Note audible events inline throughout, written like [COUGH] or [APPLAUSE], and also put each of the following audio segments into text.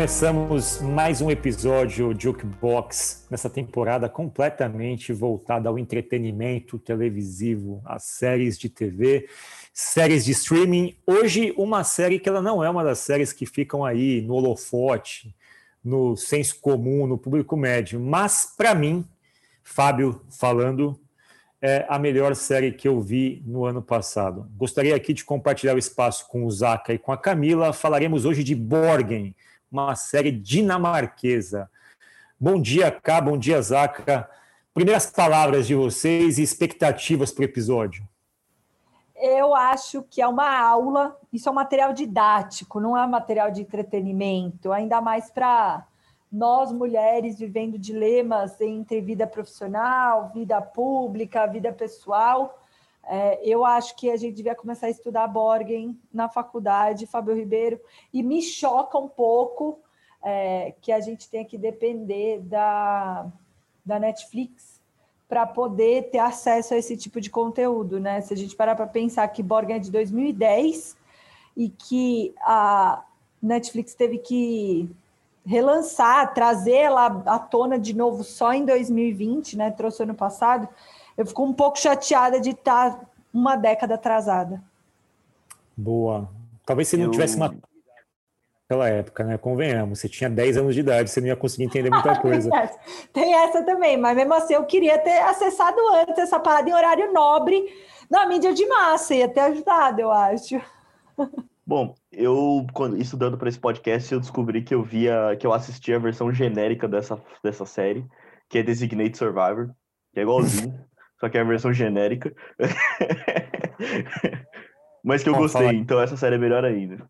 Começamos mais um episódio de Jukebox nessa temporada completamente voltada ao entretenimento televisivo, às séries de TV, séries de streaming. Hoje, uma série que ela não é uma das séries que ficam aí no holofote, no senso comum, no público médio, mas para mim, Fábio falando, é a melhor série que eu vi no ano passado. Gostaria aqui de compartilhar o espaço com o Zaca e com a Camila. Falaremos hoje de Borgen, uma série dinamarquesa. Bom dia, Cá, bom dia, Zaca. Primeiras palavras de vocês e expectativas para o episódio. Eu acho que é uma aula, isso é um material didático, não é material de entretenimento, ainda mais para nós mulheres vivendo dilemas entre vida profissional, vida pública, vida pessoal. É, eu acho que a gente devia começar a estudar Borgen na faculdade, Fábio Ribeiro, e me choca um pouco é, que a gente tenha que depender da, da Netflix para poder ter acesso a esse tipo de conteúdo, né? Se a gente parar para pensar que Borgen é de 2010 e que a Netflix teve que relançar, trazer ela à tona de novo só em 2020, né? Trouxe ano passado. Eu fico um pouco chateada de estar tá uma década atrasada. Boa. Talvez você não eu... tivesse uma naquela época, né? Convenhamos, você tinha 10 anos de idade, você não ia conseguir entender muita [LAUGHS] coisa. tem, essa. tem essa também, mas mesmo assim eu queria ter acessado antes essa parada em horário nobre na mídia de massa, ia ter ajudado, eu acho. [LAUGHS] Bom, eu, quando, estudando para esse podcast, eu descobri que eu via, que eu assistia a versão genérica dessa, dessa série, que é Designate Survivor, que é igualzinho, [LAUGHS] só que é a versão genérica. [LAUGHS] Mas que eu Bom, gostei, falar... então essa série é melhor ainda.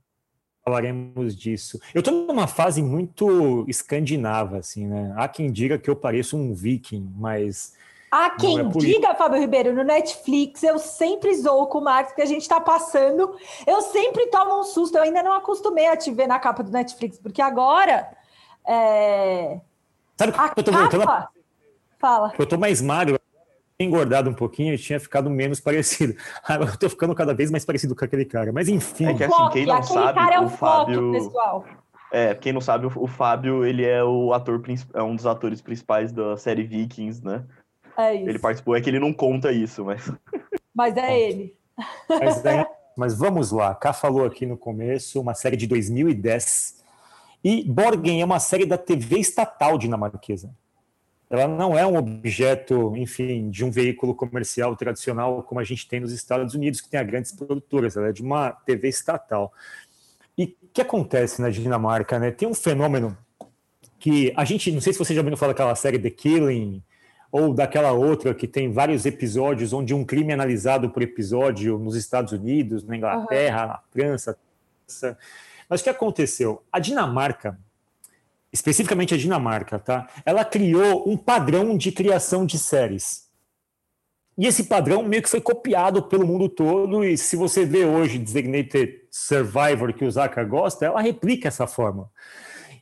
Falaremos disso. Eu estou numa fase muito escandinava, assim, né? Há quem diga que eu pareço um viking, mas Há quem é diga, Fábio Ribeiro, no Netflix, eu sempre zoo com o Marcos, que a gente está passando. Eu sempre tomo um susto. Eu ainda não acostumei a te ver na capa do Netflix, porque agora. É... Sabe que eu tô capa... voltando? Fala. Eu tô mais magro, engordado um pouquinho e tinha ficado menos parecido. [LAUGHS] Agora eu tô ficando cada vez mais parecido com aquele cara. Mas enfim. É que assim, quem não sabe, cara é o, o Fábio. pessoal. É, quem não sabe, o Fábio, ele é o ator, é um dos atores principais da série Vikings, né? É isso. Ele participou, é que ele não conta isso, mas. [LAUGHS] Mas é ele. Mas, é, [LAUGHS] mas vamos lá. Cá falou aqui no começo, uma série de 2010. E Borgen é uma série da TV estatal dinamarquesa. Ela não é um objeto, enfim, de um veículo comercial tradicional como a gente tem nos Estados Unidos, que tem grandes produtoras. Ela é de uma TV estatal. E o que acontece na Dinamarca? Né? Tem um fenômeno que a gente, não sei se você já ouviu falar daquela série The Killing, ou daquela outra que tem vários episódios onde um crime é analisado por episódio nos Estados Unidos, na Inglaterra, uhum. na França. Mas o que aconteceu? A Dinamarca, especificamente a Dinamarca, tá? Ela criou um padrão de criação de séries. E esse padrão meio que foi copiado pelo mundo todo, e se você vê hoje Designated Survivor, que o Zaka gosta, ela replica essa forma.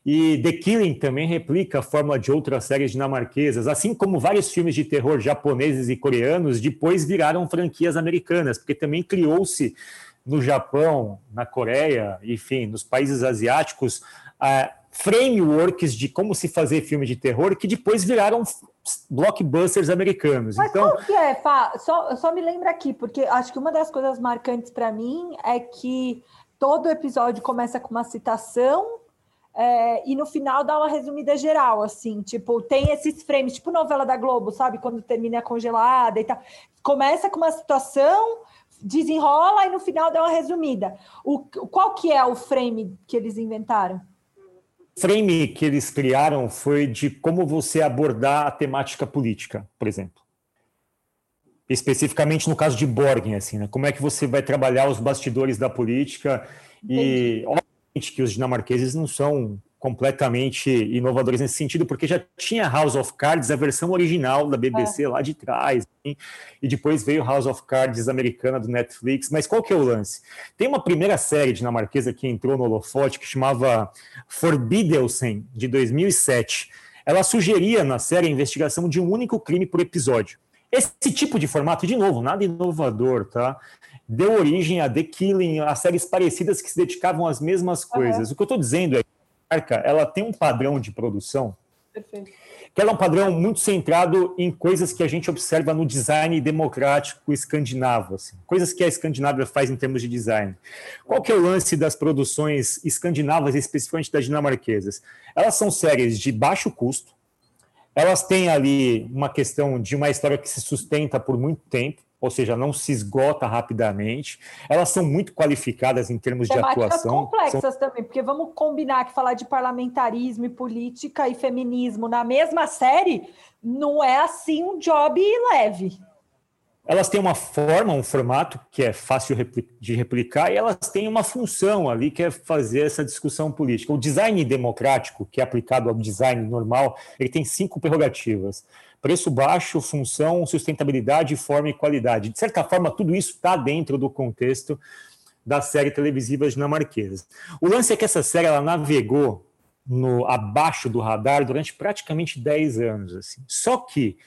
E The Killing também replica a fórmula de outras séries dinamarquesas, assim como vários filmes de terror japoneses e coreanos depois viraram franquias americanas, porque também criou-se no Japão, na Coreia, enfim, nos países asiáticos, uh, frameworks de como se fazer filme de terror que depois viraram blockbusters americanos. Mas então, qual que é, Fá? Só, só me lembra aqui, porque acho que uma das coisas marcantes para mim é que todo episódio começa com uma citação é, e no final dá uma resumida geral, assim, tipo, tem esses frames, tipo novela da Globo, sabe? Quando termina congelada e tal. Começa com uma situação, desenrola e no final dá uma resumida. O, qual que é o frame que eles inventaram? O frame que eles criaram foi de como você abordar a temática política, por exemplo. Especificamente no caso de Borgen, assim, né? Como é que você vai trabalhar os bastidores da política e que os dinamarqueses não são completamente inovadores nesse sentido, porque já tinha House of Cards, a versão original da BBC é. lá de trás, assim, e depois veio House of Cards americana do Netflix. Mas qual que é o lance? Tem uma primeira série dinamarquesa que entrou no holofote que chamava Forbidelsen, de 2007. Ela sugeria na série a investigação de um único crime por episódio. Esse tipo de formato, de novo, nada inovador, tá? deu origem a The Killing, a séries parecidas que se dedicavam às mesmas coisas. Uhum. O que eu estou dizendo é Dinamarca, ela tem um padrão de produção Perfeito. que ela é um padrão muito centrado em coisas que a gente observa no design democrático escandinavo, assim, coisas que a Escandinávia faz em termos de design. Qual que é o lance das produções escandinavas, especificamente das dinamarquesas? Elas são séries de baixo custo, elas têm ali uma questão de uma história que se sustenta por muito tempo, ou seja, não se esgota rapidamente. Elas são muito qualificadas em termos Temáticas de atuação. complexas são... também, porque vamos combinar que falar de parlamentarismo e política e feminismo na mesma série não é assim um job leve. Elas têm uma forma, um formato que é fácil de replicar e elas têm uma função ali que é fazer essa discussão política. O design democrático, que é aplicado ao design normal, ele tem cinco prerrogativas preço baixo, função, sustentabilidade, forma e qualidade. De certa forma, tudo isso está dentro do contexto da série televisiva dinamarquesa. O lance é que essa série ela navegou no abaixo do radar durante praticamente 10 anos. Assim. Só que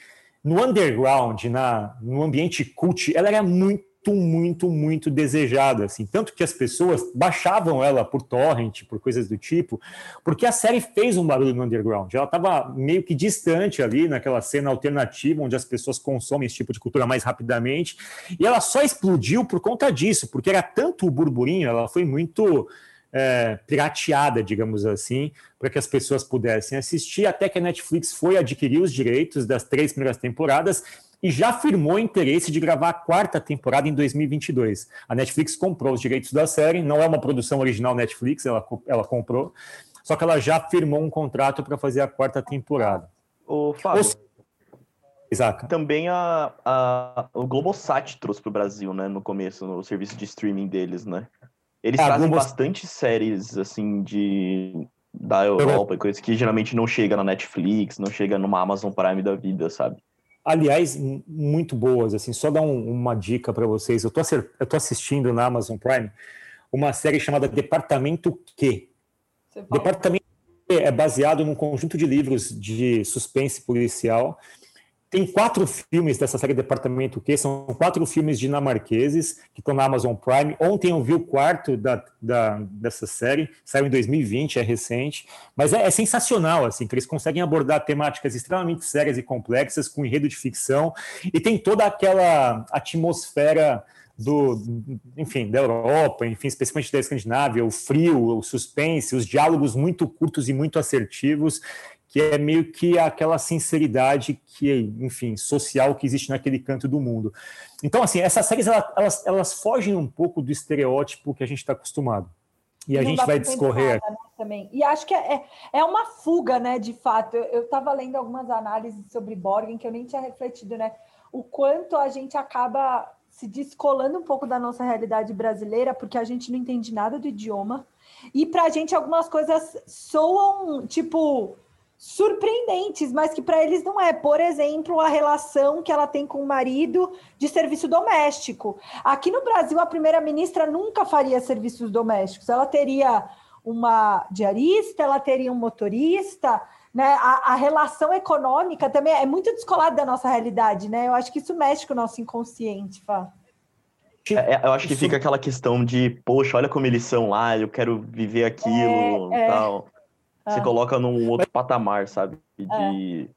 no underground, na, no ambiente cult, ela era muito muito, muito, muito desejada, assim, tanto que as pessoas baixavam ela por torrent, por coisas do tipo, porque a série fez um barulho no underground. Ela estava meio que distante ali naquela cena alternativa onde as pessoas consomem esse tipo de cultura mais rapidamente, e ela só explodiu por conta disso, porque era tanto o burburinho, ela foi muito é, pirateada, digamos assim, para que as pessoas pudessem assistir, até que a Netflix foi adquirir os direitos das três primeiras temporadas e já afirmou interesse de gravar a quarta temporada em 2022. A Netflix comprou os direitos da série, não é uma produção original Netflix, ela, ela comprou, só que ela já firmou um contrato para fazer a quarta temporada. O Fábio, Isaac. também a, a, o Globosat trouxe para o Brasil, né, no começo, no serviço de streaming deles, né? Eles é, trazem Globo... bastante séries, assim, de da Europa, coisas que geralmente não chega na Netflix, não chega numa Amazon Prime da vida, sabe? Aliás, muito boas. Assim, só dar um, uma dica para vocês. Eu estou assistindo na Amazon Prime uma série chamada Departamento Q. Departamento Q é baseado num conjunto de livros de suspense policial tem quatro filmes dessa série Departamento Q, são quatro filmes dinamarqueses que estão na Amazon Prime. Ontem eu vi o quarto da, da, dessa série, saiu em 2020, é recente, mas é, é, sensacional, assim, que eles conseguem abordar temáticas extremamente sérias e complexas, com enredo de ficção, e tem toda aquela atmosfera do, enfim, da Europa, enfim, especialmente da Escandinávia, o frio, o suspense, os diálogos muito curtos e muito assertivos, que é meio que aquela sinceridade que, enfim, social que existe naquele canto do mundo. Então, assim, essas séries elas, elas fogem um pouco do estereótipo que a gente está acostumado. E a gente vai discorrer. Nada, né, também. E acho que é, é, é uma fuga, né, de fato. Eu estava lendo algumas análises sobre Borgen que eu nem tinha refletido, né? O quanto a gente acaba se descolando um pouco da nossa realidade brasileira, porque a gente não entende nada do idioma. E para a gente algumas coisas soam, tipo, surpreendentes, mas que para eles não é. Por exemplo, a relação que ela tem com o marido de serviço doméstico. Aqui no Brasil, a primeira-ministra nunca faria serviços domésticos. Ela teria uma diarista, ela teria um motorista, né? A, a relação econômica também é muito descolada da nossa realidade, né? Eu acho que isso mexe com o nosso inconsciente, Fá. É, é eu acho que fica aquela questão de, poxa, olha como eles são lá, eu quero viver aquilo é, é. tal. Você ah. coloca num outro patamar, sabe? De.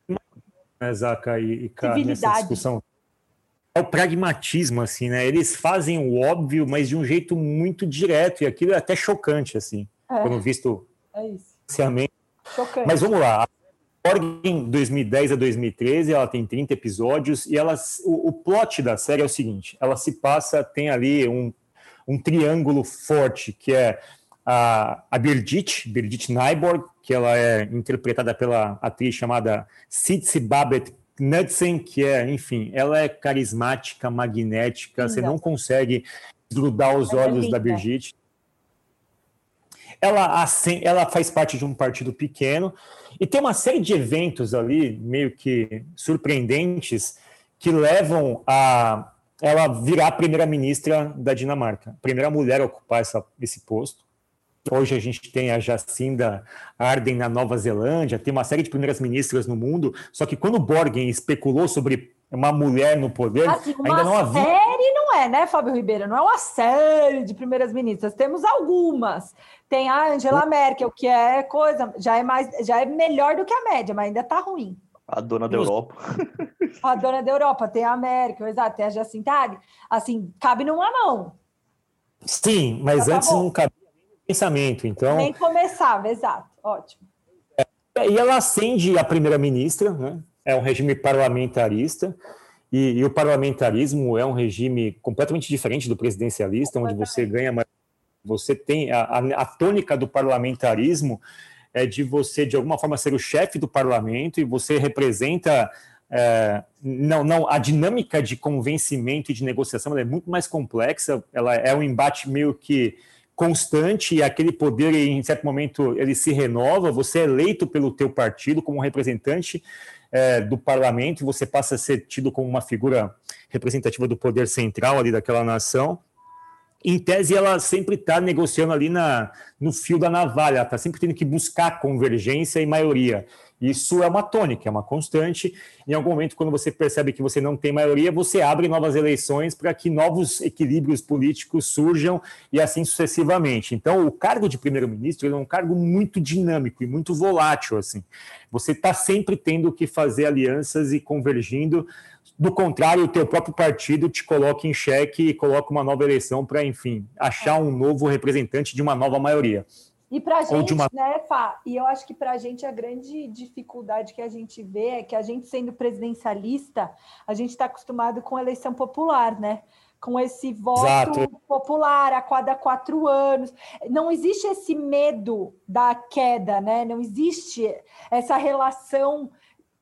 É. Zaca e, e cara, nessa discussão. É o pragmatismo, assim, né? Eles fazem o óbvio, mas de um jeito muito direto, e aquilo é até chocante, assim, é. quando visto. É isso. Chocante. Mas vamos lá. Organ 2010 a 2013, ela tem 30 episódios e ela, o, o plot da série é o seguinte: ela se passa, tem ali um, um triângulo forte, que é a, a Birgit, Birgit Nyborg, que ela é interpretada pela atriz chamada Sitsi Babette Knudsen, que é, enfim, ela é carismática, magnética, Exato. você não consegue grudar os é olhos da Birgit. Ela, assim, ela faz parte de um partido pequeno e tem uma série de eventos ali, meio que surpreendentes, que levam a ela virar primeira-ministra da Dinamarca, primeira mulher a ocupar essa, esse posto. Hoje a gente tem a Jacinda Arden na Nova Zelândia, tem uma série de primeiras ministras no mundo. Só que quando Borgen especulou sobre uma mulher no poder, assim, ainda não havia. Série não é, né, Fábio Ribeiro? Não é uma série de primeiras ministras. Temos algumas. Tem a Angela Merkel, que é coisa, já é mais, já é melhor do que a média, mas ainda está ruim. A dona da Europa. A dona da Europa, tem a Merkel, exato, tem a Jacinta Arden. Assim, cabe numa mão. Sim, mas tá antes bom. não cabia pensamento. Então, Nem começava, exato. Ótimo. É, e ela acende a primeira-ministra, né? é um regime parlamentarista, e, e, o parlamentarismo é um regime completamente diferente do presidencialista, onde você ganha. Você tem a, a, a tônica do parlamentarismo é de você, de alguma forma, ser o chefe do parlamento e você representa. É, não, não, a dinâmica de convencimento e de negociação é muito mais complexa, ela é um embate meio que constante e aquele poder em certo momento ele se renova, você é eleito pelo teu partido como representante é, do parlamento você passa a ser tido como uma figura representativa do poder central ali daquela nação. Em tese, ela sempre está negociando ali na, no fio da navalha, está sempre tendo que buscar convergência e maioria. Isso é uma tônica, é uma constante. Em algum momento, quando você percebe que você não tem maioria, você abre novas eleições para que novos equilíbrios políticos surjam e assim sucessivamente. Então, o cargo de primeiro-ministro é um cargo muito dinâmico e muito volátil. Assim, você está sempre tendo que fazer alianças e convergindo. Do contrário, o teu próprio partido te coloca em xeque e coloca uma nova eleição para, enfim, achar um novo representante de uma nova maioria. E para a gente, uma... né, Fá? E eu acho que para a gente a grande dificuldade que a gente vê é que a gente, sendo presidencialista, a gente está acostumado com eleição popular, né? Com esse voto Exato. popular a cada quatro anos. Não existe esse medo da queda, né? Não existe essa relação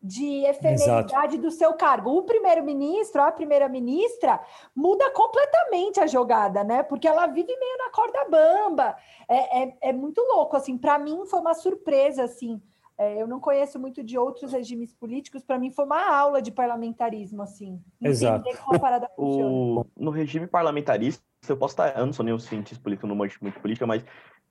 de efemeridade Exato. do seu cargo. O primeiro-ministro, a primeira-ministra, muda completamente a jogada, né? Porque ela vive meio na corda bamba. É, é, é muito louco, assim. Para mim foi uma surpresa, assim. É, eu não conheço muito de outros regimes políticos. Para mim foi uma aula de parlamentarismo, assim. Exato. O, no regime parlamentarista, eu posso estar, eu não sou nenhum cientista político, não manjo muito política, mas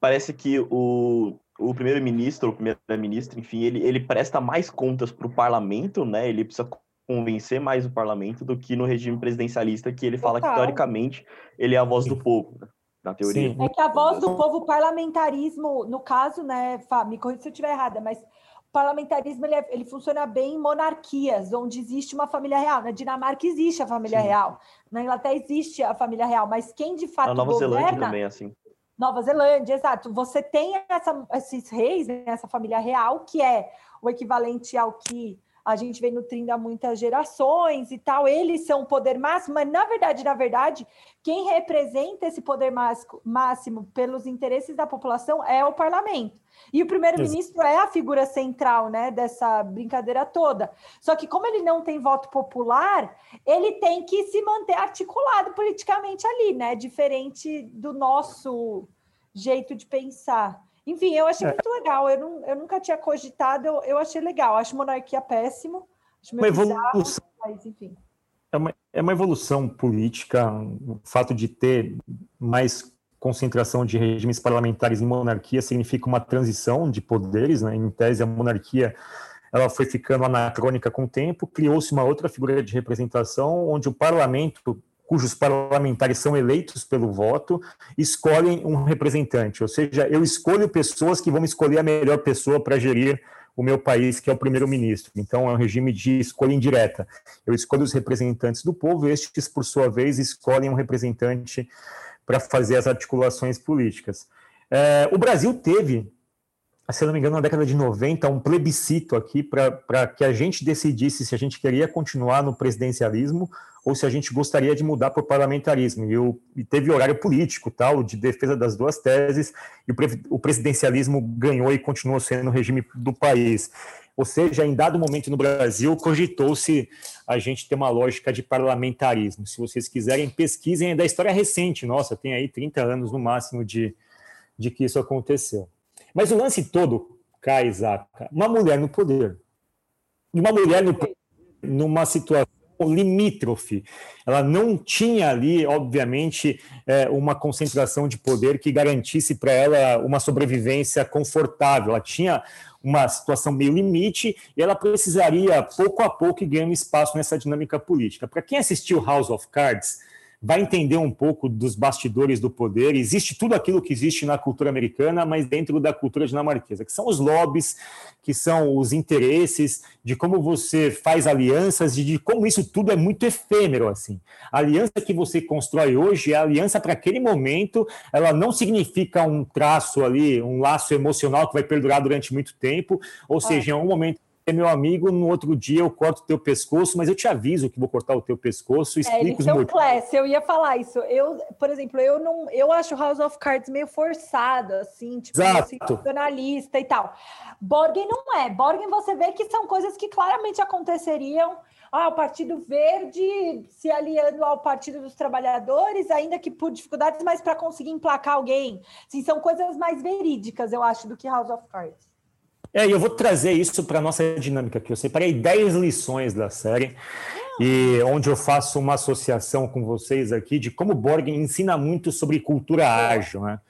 parece que o, o primeiro-ministro, ou primeira-ministra, enfim, ele, ele presta mais contas para o parlamento, né? Ele precisa convencer mais o parlamento do que no regime presidencialista, que ele fala Total. que, teoricamente, ele é a voz do povo, né? na teoria. Sim. É que a voz do povo, parlamentarismo, no caso, né, Fá, me corrija se eu estiver errada, mas o parlamentarismo ele, é, ele, funciona bem em monarquias, onde existe uma família real. Na Dinamarca existe a família Sim. real, na Inglaterra existe a família real, mas quem de fato na Nova governa... Zelândia também, assim. Nova Zelândia, exato. Você tem essa, esses reis, né, essa família real, que é o equivalente ao que a gente vem nutrindo há muitas gerações e tal. Eles são o poder máximo, mas na verdade, na verdade, quem representa esse poder máximo pelos interesses da população é o parlamento. E o primeiro-ministro é a figura central né, dessa brincadeira toda. Só que, como ele não tem voto popular, ele tem que se manter articulado politicamente ali, né? Diferente do nosso jeito de pensar. Enfim, eu achei é. muito legal. Eu, não, eu nunca tinha cogitado, eu, eu achei legal. Acho monarquia péssimo. Acho uma evolução. Mas, enfim. É uma, é uma evolução política, o fato de ter mais concentração de regimes parlamentares em monarquia significa uma transição de poderes, né? em tese a monarquia ela foi ficando anacrônica com o tempo, criou-se uma outra figura de representação, onde o parlamento, cujos parlamentares são eleitos pelo voto, escolhem um representante, ou seja, eu escolho pessoas que vão escolher a melhor pessoa para gerir o meu país, que é o primeiro-ministro. Então, é um regime de escolha indireta. Eu escolho os representantes do povo, estes, por sua vez, escolhem um representante para fazer as articulações políticas. É, o Brasil teve, se não me engano, na década de 90, um plebiscito aqui para que a gente decidisse se a gente queria continuar no presidencialismo ou se a gente gostaria de mudar para o parlamentarismo. E, o, e, teve horário político, tal, de defesa das duas teses, e o, o presidencialismo ganhou e continuou sendo o regime do país. Ou seja, em dado momento no Brasil, cogitou-se a gente ter uma lógica de parlamentarismo. Se vocês quiserem, pesquisem é da história recente, nossa, tem aí 30 anos no máximo de, de que isso aconteceu. Mas o lance todo, Kai uma mulher no poder. Uma mulher no numa situação limítrofe. Ela não tinha ali, obviamente, é, uma concentração de poder que garantisse para ela uma sobrevivência confortável. Ela tinha uma situação meio limite e ela precisaria, pouco a pouco, ir ganhando espaço nessa dinâmica política. Para quem assistiu House of Cards, vai entender um pouco dos bastidores do poder. Existe tudo aquilo que existe na cultura americana, mas dentro da cultura dinamarquesa, que são os lobbies, que são os interesses, de como você faz alianças, de, de como isso tudo é muito efêmero assim. A aliança que você constrói hoje é a aliança para aquele momento, ela não significa um traço ali, um laço emocional que vai perdurar durante muito tempo, ou seja, em um momento é meu amigo, no outro dia eu corto o teu pescoço, mas eu te aviso que vou cortar o teu pescoço, é, explico é, os motivos. Class, eu ia falar isso. Eu, por exemplo, eu não, eu acho House of Cards meio forçado, assim, tipo, sensacionalista e tal. Borgen não é. Borgen você vê que são coisas que claramente aconteceriam. Ah, o Partido Verde se aliando ao Partido dos Trabalhadores, ainda que por dificuldades, mas para conseguir emplacar alguém. Sim, são coisas mais verídicas, eu acho, do que House of Cards. É, e eu vou trazer isso para a nossa dinâmica aqui. Eu separei 10 lições da série, e onde eu faço uma associação com vocês aqui de como Borgen ensina muito sobre cultura ágil. Né?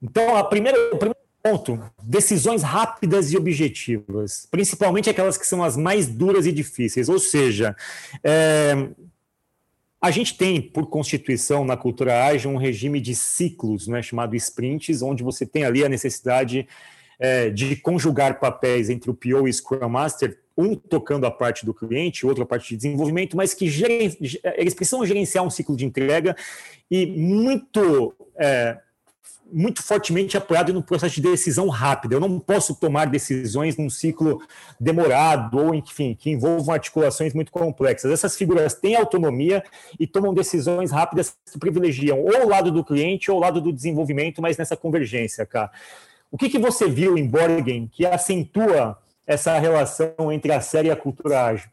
Então, a primeira, o primeiro ponto, decisões rápidas e objetivas, principalmente aquelas que são as mais duras e difíceis. Ou seja, é, a gente tem, por constituição, na cultura ágil, um regime de ciclos, né, chamado sprints, onde você tem ali a necessidade é, de conjugar papéis entre o PO e o Scrum Master, um tocando a parte do cliente, outro a parte de desenvolvimento, mas que eles precisam gerenciar um ciclo de entrega e muito é, muito fortemente apoiado no processo de decisão rápida. Eu não posso tomar decisões num ciclo demorado ou, enfim, que envolvam articulações muito complexas. Essas figuras têm autonomia e tomam decisões rápidas que privilegiam ou o lado do cliente ou o lado do desenvolvimento, mas nessa convergência, cara. O que, que você viu em Borgen que acentua essa relação entre a série e a cultura ágil?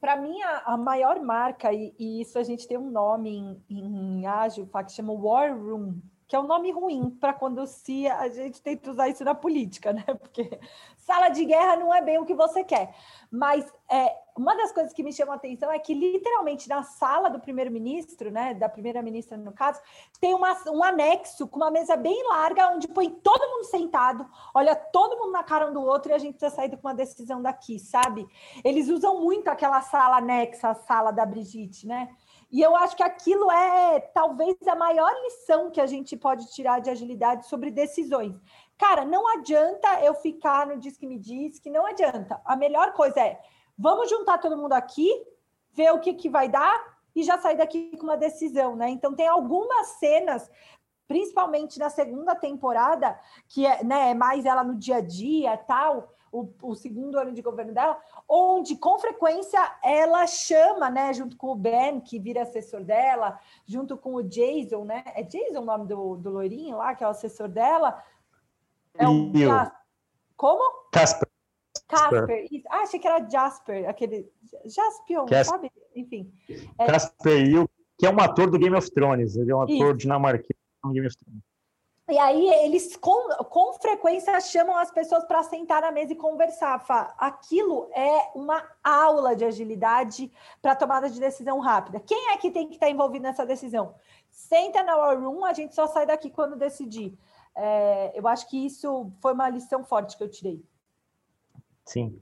Para mim, a, maior marca, e, e, isso a gente tem um nome em, em ágil, que chama War Room, que é um nome ruim para quando se a gente tenta usar isso na política, né? [LAUGHS] Porque sala de guerra não é bem o que você quer. Mas é, uma das coisas que me chamou a atenção é que, literalmente, na sala do primeiro-ministro, né, da primeira-ministra, no caso, tem uma, um anexo com uma mesa bem larga, onde põe todo mundo sentado, olha todo mundo na cara um do outro e a gente precisa sair com uma decisão daqui, sabe? Eles usam muito aquela sala anexa, a sala da Brigitte, né? E eu acho que aquilo é talvez a maior lição que a gente pode tirar de agilidade sobre decisões. Cara, não adianta eu ficar no Diz que me diz que não adianta. A melhor coisa é vamos juntar todo mundo aqui, ver o que, que vai dar e já sair daqui com uma decisão, né? Então tem algumas cenas principalmente na segunda temporada, que é, né, é mais ela no dia a dia tal, o, o, segundo ano de governo dela, onde com frequência ela chama, né, junto com o Ben, que vira assessor dela, junto com o Jason, né? É Jason o nome do, do loirinho lá, que é o assessor dela? É o Como? Casper. Casper. Ah, achei que era Jasper, aquele. Jaspion, sabe? Enfim. É... Casper Hill, que é um ator do Game of Thrones, ele é um ator Isso. dinamarquês do Game of Thrones. E aí eles com, com frequência chamam as pessoas para sentar na mesa e conversar. Fá. Aquilo é uma aula de agilidade para tomada de decisão rápida. Quem é que tem que estar tá envolvido nessa decisão? Senta na War Room, a gente só sai daqui quando decidir. É, eu acho que isso foi uma lição forte que eu tirei. Sim.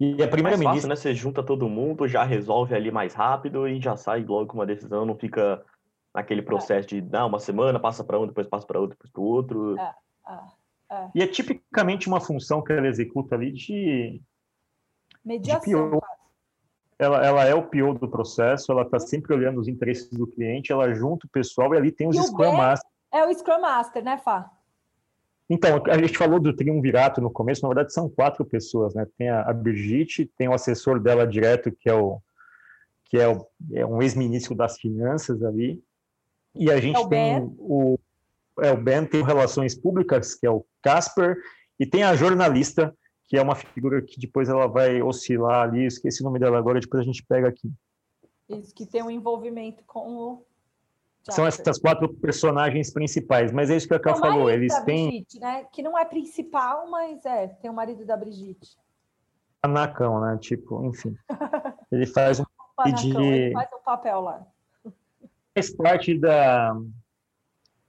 E a primeira ministra, né? Você junta todo mundo, já resolve ali mais rápido e já sai logo com uma decisão, não fica naquele processo de não, uma semana passa para um, depois passa para outro, depois para o outro. É, é, é. E é tipicamente uma função que ela executa ali de mediação. De ela, ela é o pior do processo, ela está sempre olhando os interesses do cliente, ela junta o pessoal e ali tem os e Scrum Master. É o Scrum Master, né, Fá? Então, a gente falou do triunvirato no começo, na verdade são quatro pessoas, né? Tem a, a Brigitte, tem o assessor dela direto, que é o que é, o, é um ex-ministro das finanças ali, e a gente é tem ben. o, é, o Ben tem Relações Públicas, que é o Casper, e tem a jornalista, que é uma figura que depois ela vai oscilar ali, esqueci o nome dela agora, depois a gente pega aqui. Isso, que tem um envolvimento com o. Jasper. São essas quatro personagens principais, mas é isso que a Ká falou. Eles têm. Brigitte, né? Que não é principal, mas é, tem o marido da Brigitte. panacão, né? Tipo, enfim. [LAUGHS] Ele faz um, de... ele faz um papel lá. Faz parte da,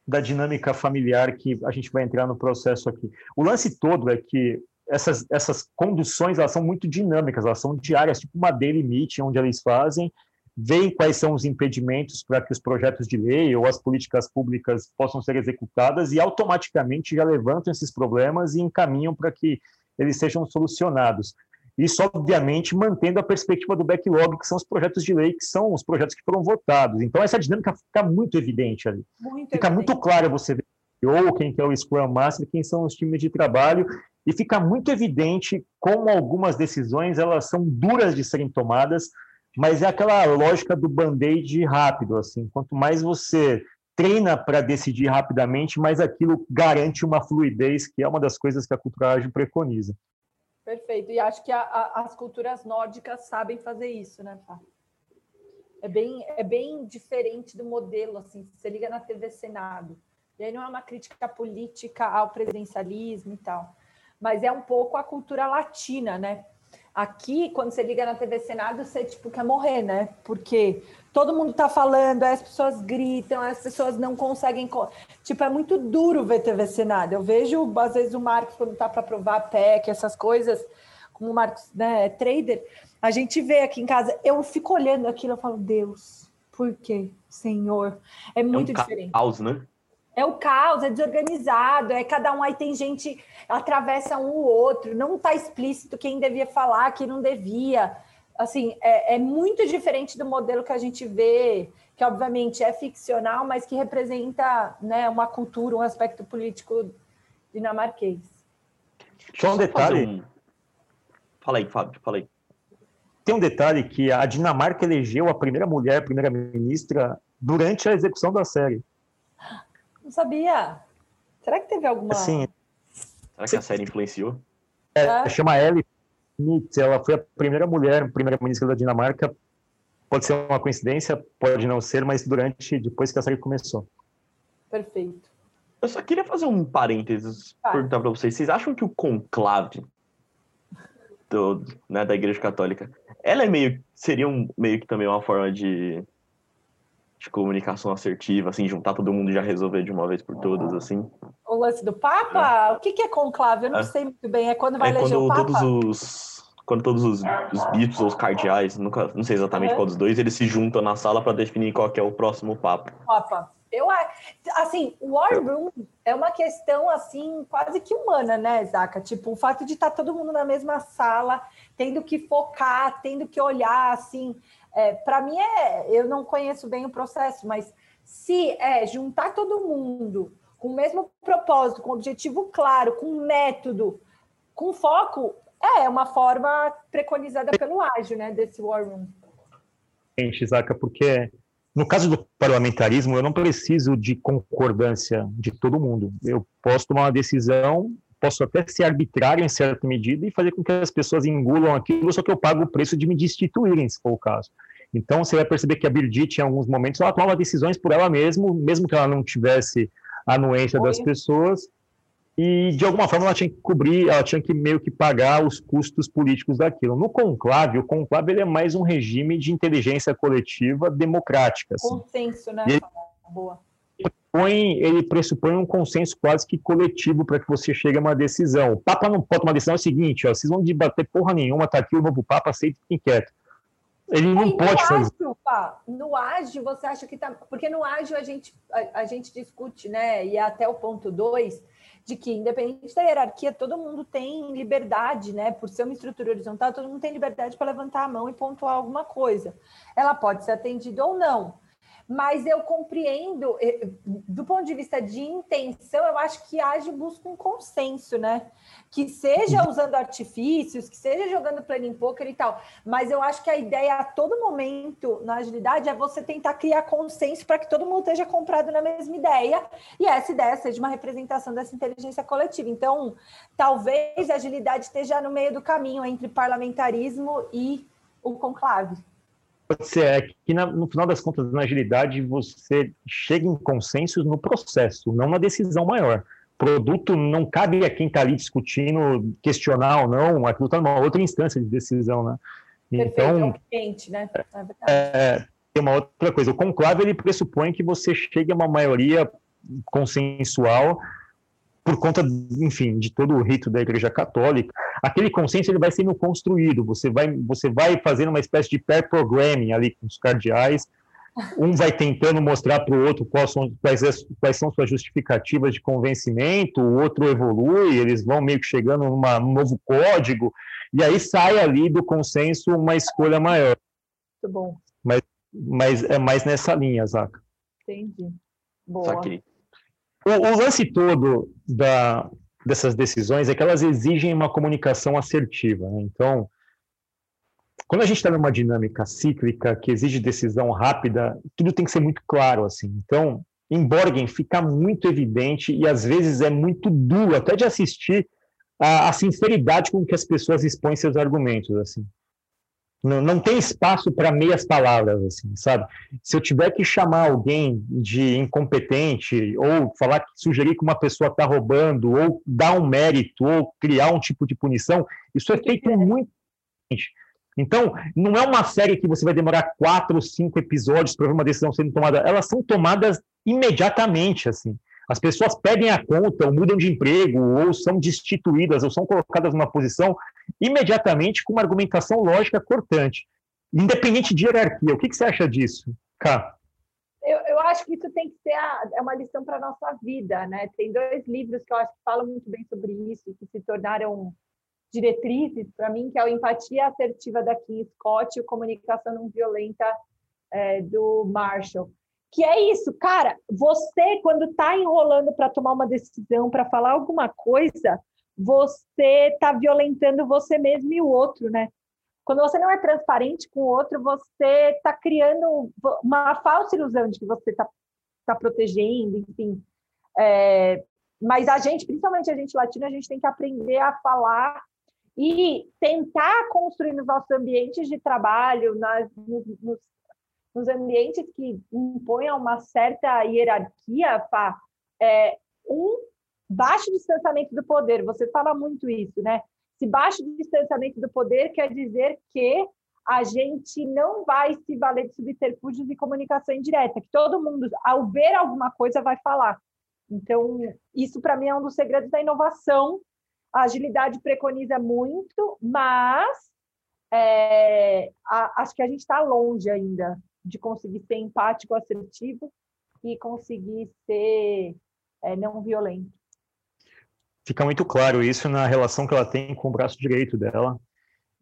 da dinâmica familiar que a gente vai entrar no processo aqui. O lance todo é que essas, essas conduções elas são muito dinâmicas, elas são diárias, tipo uma daily meeting, onde eles fazem, veem quais são os impedimentos para que os projetos de lei ou as políticas públicas possam ser executadas e automaticamente já levantam esses problemas e encaminham para que eles sejam solucionados. Isso, obviamente, mantendo a perspectiva do backlog, que são os projetos de lei, que são os projetos que foram votados. Então, essa dinâmica fica muito evidente ali. Muito fica evidente. muito claro você ver ou quem que é o Scrum Master, quem são os times de trabalho, e fica muito evidente como algumas decisões elas são duras de serem tomadas, mas é aquela lógica do band-aid rápido, assim, quanto mais você treina para decidir rapidamente, mais aquilo garante uma fluidez, que é uma das coisas que a cultura ágil preconiza. Perfeito. E acho que a, a, as culturas nórdicas sabem fazer isso, né, Fá? É bem, é bem diferente do modelo, assim, você liga na TV Senado. E aí não é uma crítica política ao presidencialismo e tal, mas é um pouco a cultura latina, né? Aqui, quando você liga na TV Senado, você tipo quer morrer, né? Porque todo mundo tá falando, as pessoas gritam, as pessoas não conseguem. Tipo, é muito duro ver TV Senado. Eu vejo, às vezes, o Marcos, quando tá para aprovar a PEC, essas coisas, como o Marcos né, é trader, a gente vê aqui em casa, eu fico olhando aquilo, eu falo, Deus, por quê, Senhor? É muito é um diferente. Caos, né? É o caos, é desorganizado, é cada um aí tem gente atravessa um o outro, não está explícito quem devia falar, quem não devia. Assim, é, é, muito diferente do modelo que a gente vê, que obviamente é ficcional, mas que representa né, uma cultura, um aspecto político dinamarquês. Só um detalhe. Um... Fala aí, Fábio, fala aí. Tem um detalhe que a Dinamarca elegeu a primeira mulher primeira-ministra durante a execução da série. Não sabia. Será que teve alguma. Sim. Será que a série influenciou? É, é. Chama Ellie Schmidt. Ela foi a primeira mulher, primeira-ministra da Dinamarca. Pode ser uma coincidência, pode não ser, mas durante, depois que a série começou. Perfeito. Eu só queria fazer um parênteses, tá. perguntar para vocês. Vocês acham que o conclave do, né, da Igreja Católica, ela é meio, seria um, meio que também uma forma de de comunicação assertiva, assim, juntar todo mundo e já resolver de uma vez por todas, assim. O lance do Papa? É. O que, que é conclave? Eu não é. sei muito bem. É quando vai é eleger quando o Papa? Todos os, quando todos os, os bispos ou os cardeais, nunca, não sei exatamente qual dos dois, eles se juntam na sala para definir qual é o próximo Papa. Papa. Eu, assim, o War Room é uma questão, assim, quase que humana, né, Zaca? Tipo, o fato de estar tá todo mundo na mesma sala, tendo que focar, tendo que olhar, assim, é, para mim é, eu não conheço bem o processo, mas se é juntar todo mundo com o mesmo propósito, com objetivo claro, com método, com foco, é uma forma preconizada pelo ágil, né, desse war room. Gente, Zaca, porque no caso do parlamentarismo, eu não preciso de concordância de todo mundo. Eu posso tomar uma decisão, posso até ser arbitrário em certa medida e fazer com que as pessoas engulam aquilo, só que eu pago o preço de me destituírem, se for o caso. Então, você vai perceber que a Birgit, em alguns momentos, ela tomava decisões por ela mesma, mesmo que ela não tivesse a anuência das pessoas, e de alguma forma ela tinha que cobrir, ela tinha que meio que pagar os custos políticos daquilo. No conclave, o conclave ele é mais um regime de inteligência coletiva democrática. Assim. Consenso, né? Ele, Boa. Pressupõe, ele pressupõe um consenso quase que coletivo para que você chegue a uma decisão. O Papa não pode tomar decisão, é o seguinte, ó, vocês vão debater porra nenhuma, tá aqui o novo Papa, aceita quem quer. Ele não pode fazer. Ágil, pá, no ágil, você acha que tá. Porque no ágil a gente, a, a gente discute, né? E até o ponto 2, de que, independente da hierarquia, todo mundo tem liberdade, né? Por ser uma estrutura horizontal, todo mundo tem liberdade para levantar a mão e pontuar alguma coisa. Ela pode ser atendida ou não mas eu compreendo, eh, do ponto de vista de intenção, eu acho que age busca um consenso, né? Que seja usando artifícios, que seja jogando planning poker e tal, mas eu acho que a ideia a todo momento na agilidade é você tentar criar consenso para que todo mundo esteja comprado na mesma ideia e essa ideia seja uma representação dessa inteligência coletiva. Então, talvez a agilidade esteja no meio do caminho entre parlamentarismo e o conclave ser é que na, no final das contas na agilidade você chega em consensos no processo, não na decisão maior. produto não cabe a quem está ali discutindo, questionar ou não, aquilo está numa outra instância de decisão, né? Então, Perfeito, é né? É, é, tem uma outra coisa, o conclave ele pressupõe que você chegue a uma maioria consensual por conta, enfim, de todo o rito da Igreja Católica, aquele consenso ele vai sendo construído. Você vai, você vai fazendo uma espécie de pair programming ali com os cardeais. Um vai tentando mostrar para o outro quais são, quais, quais são suas justificativas de convencimento, o outro evolui, eles vão meio que chegando numa, num novo código, e aí sai ali do consenso uma escolha maior. Muito bom. Mas, mas é mais nessa linha, Zaca. Entendi. Boa. O, o lance todo da, dessas decisões é que elas exigem uma comunicação assertiva. Né? Então, quando a gente está numa dinâmica cíclica que exige decisão rápida, tudo tem que ser muito claro. assim. Então, em Borgen fica muito evidente e às vezes é muito duro até de assistir a, a sinceridade com que as pessoas expõem seus argumentos. assim. Não, não tem espaço para meias palavras, assim, sabe? Se eu tiver que chamar alguém de incompetente, ou falar, sugerir que uma pessoa está roubando, ou dar um mérito, ou criar um tipo de punição, isso é feito muito. Então, não é uma série que você vai demorar quatro ou cinco episódios para uma decisão sendo tomada. Elas são tomadas imediatamente, assim. As pessoas pedem a conta, ou mudam de emprego, ou são destituídas, ou são colocadas numa posição imediatamente com uma argumentação lógica cortante, independente de hierarquia. O que, que você acha disso, Cá? Eu, eu, acho que isso tem que ser a, é uma lição para a nossa vida, né? Tem dois livros que eu acho que falam muito bem sobre isso, que se tornaram diretrizes para mim, que é o Empatia Assertiva da Kim Scott e o Comunicação Não Violenta é, do Marshall que é isso, cara. Você, quando está enrolando para tomar uma decisão, para falar alguma coisa, você está violentando você mesmo e o outro, né? Quando você não é transparente com o outro, você está criando uma falsa ilusão de que você está tá protegendo, enfim. É, mas a gente, principalmente a gente latina, a gente tem que aprender a falar e tentar construir nos nossos ambientes de trabalho, nas, nos, nos nos ambientes que impõem uma certa hierarquia, Fá, é, um baixo distanciamento do poder. Você fala muito isso, né? Se baixo distanciamento do poder quer dizer que a gente não vai se valer de subterfúgios e comunicação indireta, que todo mundo, ao ver alguma coisa, vai falar. Então, isso para mim é um dos segredos da inovação. A agilidade preconiza muito, mas é, a, acho que a gente está longe ainda de conseguir ser empático, assertivo e conseguir ser é, não violento. Fica muito claro isso na relação que ela tem com o braço direito dela,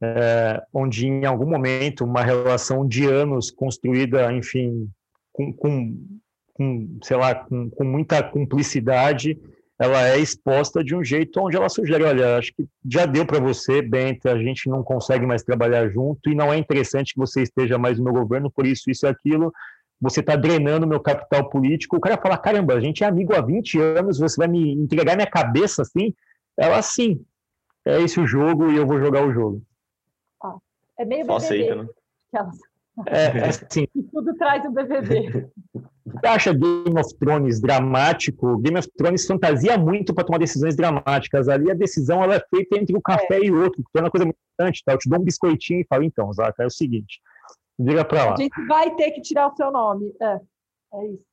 é, onde em algum momento uma relação de anos construída, enfim, com, com, com sei lá, com, com muita cumplicidade, ela é exposta de um jeito onde ela sugere, olha, acho que já deu para você, Benta, a gente não consegue mais trabalhar junto e não é interessante que você esteja mais no meu governo, por isso, isso e aquilo, você está drenando meu capital político. O cara fala, caramba, a gente é amigo há 20 anos, você vai me entregar minha cabeça assim? Ela, sim, é esse o jogo e eu vou jogar o jogo. Ah, é meio Só aceita, né? É, é assim. [LAUGHS] Tudo traz o BBB. [LAUGHS] Você acha Game of Thrones dramático? Game of Thrones fantasia muito para tomar decisões dramáticas. Ali a decisão ela é feita entre o café é. e outro, que é uma coisa muito importante. Tá? Eu te dou um biscoitinho e falo, então, Zaca, é o seguinte, diga para lá. A gente vai ter que tirar o seu nome. É, é isso.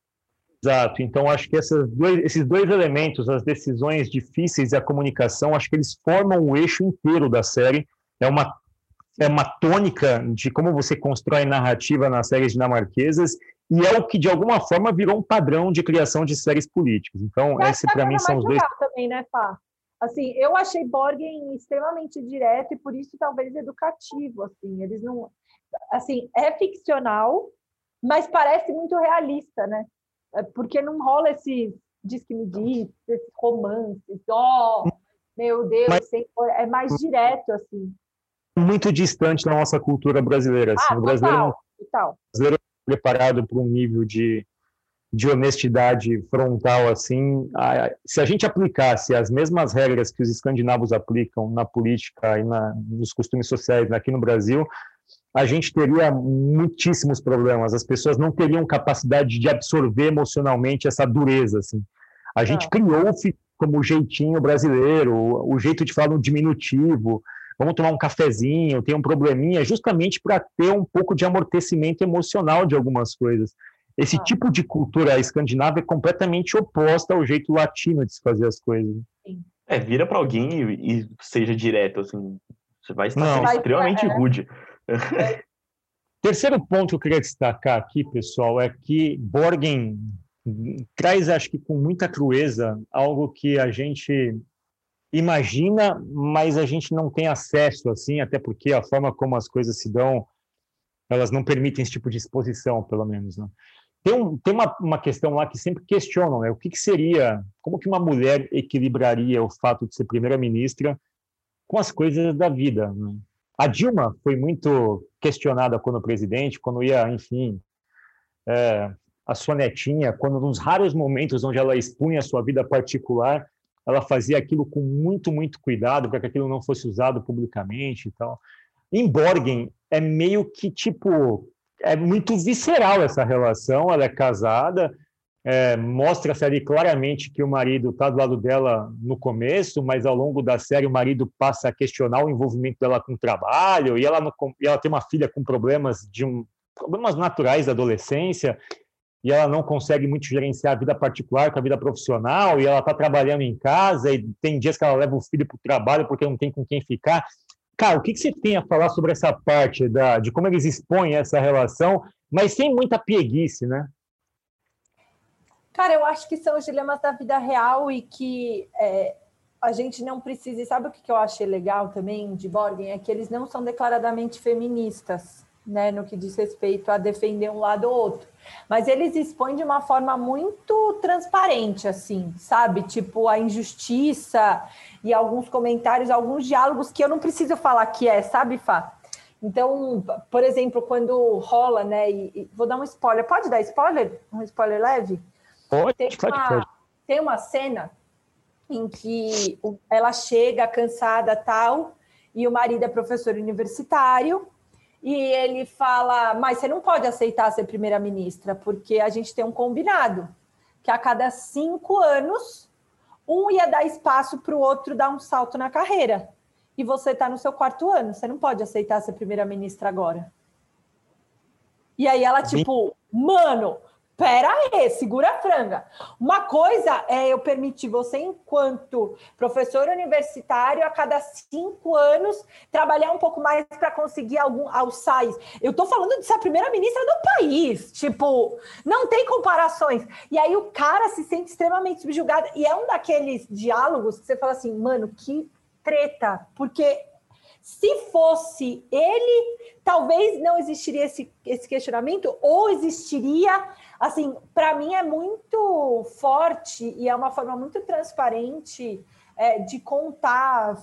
Exato. Então, acho que dois, esses dois elementos, as decisões difíceis e a comunicação, acho que eles formam o eixo inteiro da série. É uma é uma tônica de como você constrói narrativa nas séries dinamarquesas e é o que de alguma forma virou um padrão de criação de séries políticas. Então, esse para mim são os dois. Também, né, Fá? Assim, eu achei Borgen extremamente direto e por isso talvez educativo, assim, eles não assim, é ficcional, mas parece muito realista, né? É, porque não rola esse diz que me diz, esses romances, ó, oh, meu Deus, mas... é mais direto assim muito distante da nossa cultura brasileira. Assim. Ah, o brasileiro, total, total. O brasileiro preparado para um nível de, de honestidade frontal assim. Se a gente aplicasse as mesmas regras que os escandinavos aplicam na política e na, nos costumes sociais aqui no Brasil, a gente teria muitíssimos problemas. As pessoas não teriam capacidade de absorver emocionalmente essa dureza. Assim. A gente ah. criou como jeitinho brasileiro, o jeito de falar no diminutivo, vamos tomar um cafezinho, tem um probleminha, justamente para ter um pouco de amortecimento emocional de algumas coisas. Esse ah. tipo de cultura escandinava é completamente oposta ao jeito latino de se fazer as coisas. É, vira para alguém e, e, seja direto, assim. Você vai estar Não. extremamente é. rude. [LAUGHS] Terceiro ponto que eu queria destacar aqui, pessoal, é que Borgen traz, acho que com muita crueza, algo que a gente imagina, mas a gente não tem acesso, assim, até porque a forma como as coisas se dão, elas não permitem esse tipo de exposição, pelo menos, né? Tem, um, tem uma, uma questão lá que sempre questionam, né? O que, que seria, como que uma mulher equilibraria o fato de ser primeira-ministra com as coisas da vida, né? A Dilma foi muito questionada quando presidente, quando ia, enfim, é, a sua netinha, quando nos raros momentos onde ela expunha a sua vida particular, ela fazia aquilo com muito, muito cuidado para que aquilo não fosse usado publicamente e tal. Em Borgen, é meio que tipo. É muito visceral essa relação. Ela é casada, é, mostra-se ali claramente que o marido está do lado dela no começo, mas ao longo da série o marido passa a questionar o envolvimento dela com o trabalho, e ela, e ela tem uma filha com problemas de um, problemas naturais da adolescência, e ela não consegue muito gerenciar a vida particular com a vida profissional, e ela está trabalhando em casa, e tem dias que ela leva o filho para o trabalho porque não tem com quem ficar. Cara, o que, que você tem a falar sobre essa parte da, de como eles expõem essa relação, mas sem muita pieguice, né? Cara, eu acho que são os dilemas da vida real e que é, a gente não precisa. E sabe o que eu achei legal também de Borgen? É que eles não são declaradamente feministas, né, no que diz respeito a defender um lado ou outro. Mas eles expõem de uma forma muito transparente, assim, sabe? Tipo, a injustiça e alguns comentários, alguns diálogos que eu não preciso falar que é, sabe, Fá? Então, por exemplo, quando rola, né? E, e, vou dar um spoiler. Pode dar spoiler? Um spoiler leve? Pode, tem uma, pode. Tem uma cena em que ela chega cansada tal, e o marido é professor universitário, e ele fala: Mas você não pode aceitar ser primeira-ministra, porque a gente tem um combinado que a cada cinco anos um ia dar espaço para o outro dar um salto na carreira. E você está no seu quarto ano, você não pode aceitar ser primeira-ministra agora. E aí ela, tipo, mano, Pera aí, segura a franga. Uma coisa é eu permitir você, enquanto professor universitário, a cada cinco anos, trabalhar um pouco mais para conseguir algum alçar Eu estou falando de ser a primeira-ministra do país. Tipo, não tem comparações. E aí o cara se sente extremamente subjugado. E é um daqueles diálogos que você fala assim, mano, que treta. Porque se fosse ele, talvez não existiria esse, esse questionamento, ou existiria assim, para mim é muito forte e é uma forma muito transparente é, de contar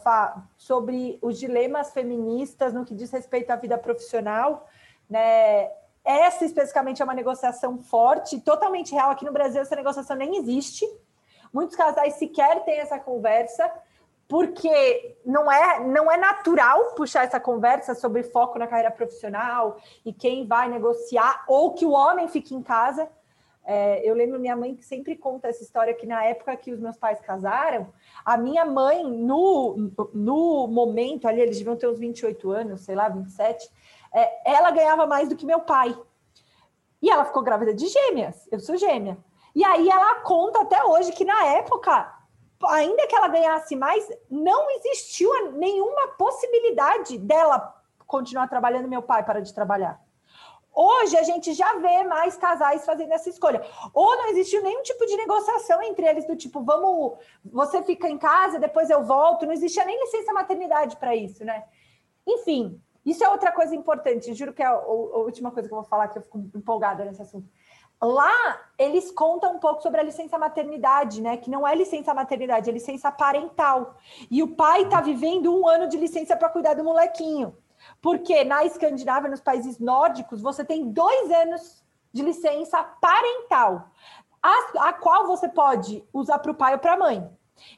sobre os dilemas feministas no que diz respeito à vida profissional, né? Essa especificamente é uma negociação forte, totalmente real. Aqui no Brasil essa negociação nem existe. Muitos casais sequer têm essa conversa porque não é, não é natural puxar essa conversa sobre foco na carreira profissional e quem vai negociar, ou que o homem fique em casa. É, eu lembro minha mãe que sempre conta essa história que na época que os meus pais casaram, a minha mãe, no, no momento ali, eles deviam ter uns 28 anos, sei lá, 27, é, ela ganhava mais do que meu pai. E ela ficou grávida de gêmeas, eu sou gêmea. E aí ela conta até hoje que na época ainda que ela ganhasse mais, não existiu nenhuma possibilidade dela continuar trabalhando, meu pai para de trabalhar. Hoje a gente já vê mais casais fazendo essa escolha. Ou não existiu nenhum tipo de negociação entre eles do tipo, vamos, você fica em casa, depois eu volto. Não existia nem licença maternidade para isso, né? Enfim, isso é outra coisa importante. Juro que é a, última coisa que eu vou falar que eu fico empolgada nesse assunto. Lá eles contam um pouco sobre a licença maternidade, né? Que não é licença maternidade, é licença parental. E o pai está vivendo um ano de licença para cuidar do molequinho. Porque na Escandinávia, nos países nórdicos, você tem dois anos de licença parental, a, a qual você pode usar para o pai ou para a mãe.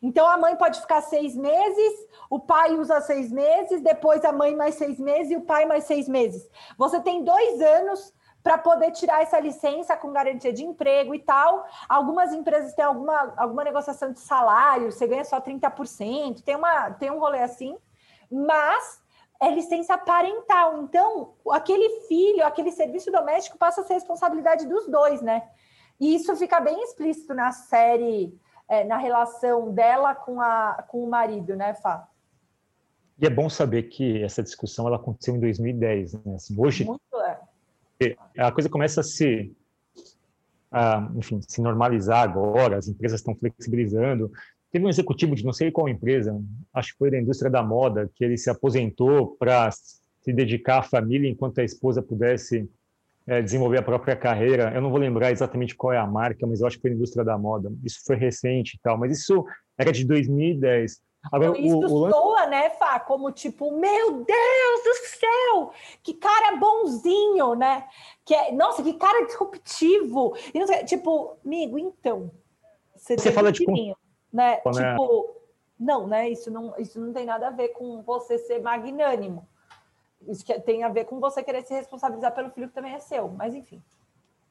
Então a mãe pode ficar seis meses, o pai usa seis meses, depois a mãe mais seis meses e o pai mais seis meses. Você tem dois anos para poder tirar essa licença com garantia de emprego e tal. Algumas empresas têm alguma, alguma negociação de salário, você ganha só 30%, tem, uma, tem um rolê assim, mas é licença parental. Então, aquele filho, aquele serviço doméstico passa a ser responsabilidade dos dois, né? E isso fica bem explícito na série, é, na relação dela com, a, com o marido, né, Fá? E é bom saber que essa discussão ela aconteceu em 2010. Né? Assim, hoje, Muito é. A coisa começa a se, a, enfim, se normalizar agora, as empresas estão flexibilizando. Teve um executivo de não sei qual empresa, acho que foi da indústria da moda, que ele se aposentou para se dedicar à família enquanto a esposa pudesse é, desenvolver a própria carreira. Eu não vou lembrar exatamente qual é a marca, mas eu acho que foi a indústria da moda. Isso foi recente e tal, mas isso era de 2010. Agora, isso o, o soa, né, Fá? Como tipo, meu Deus do céu, que cara bonzinho, né? Que é, nossa, que cara disruptivo. E sei, tipo, amigo, então. Você, você fala de né? né? Tipo, não, né? Isso não, isso não tem nada a ver com você ser magnânimo. Isso tem a ver com você querer se responsabilizar pelo filho que também é seu. Mas enfim.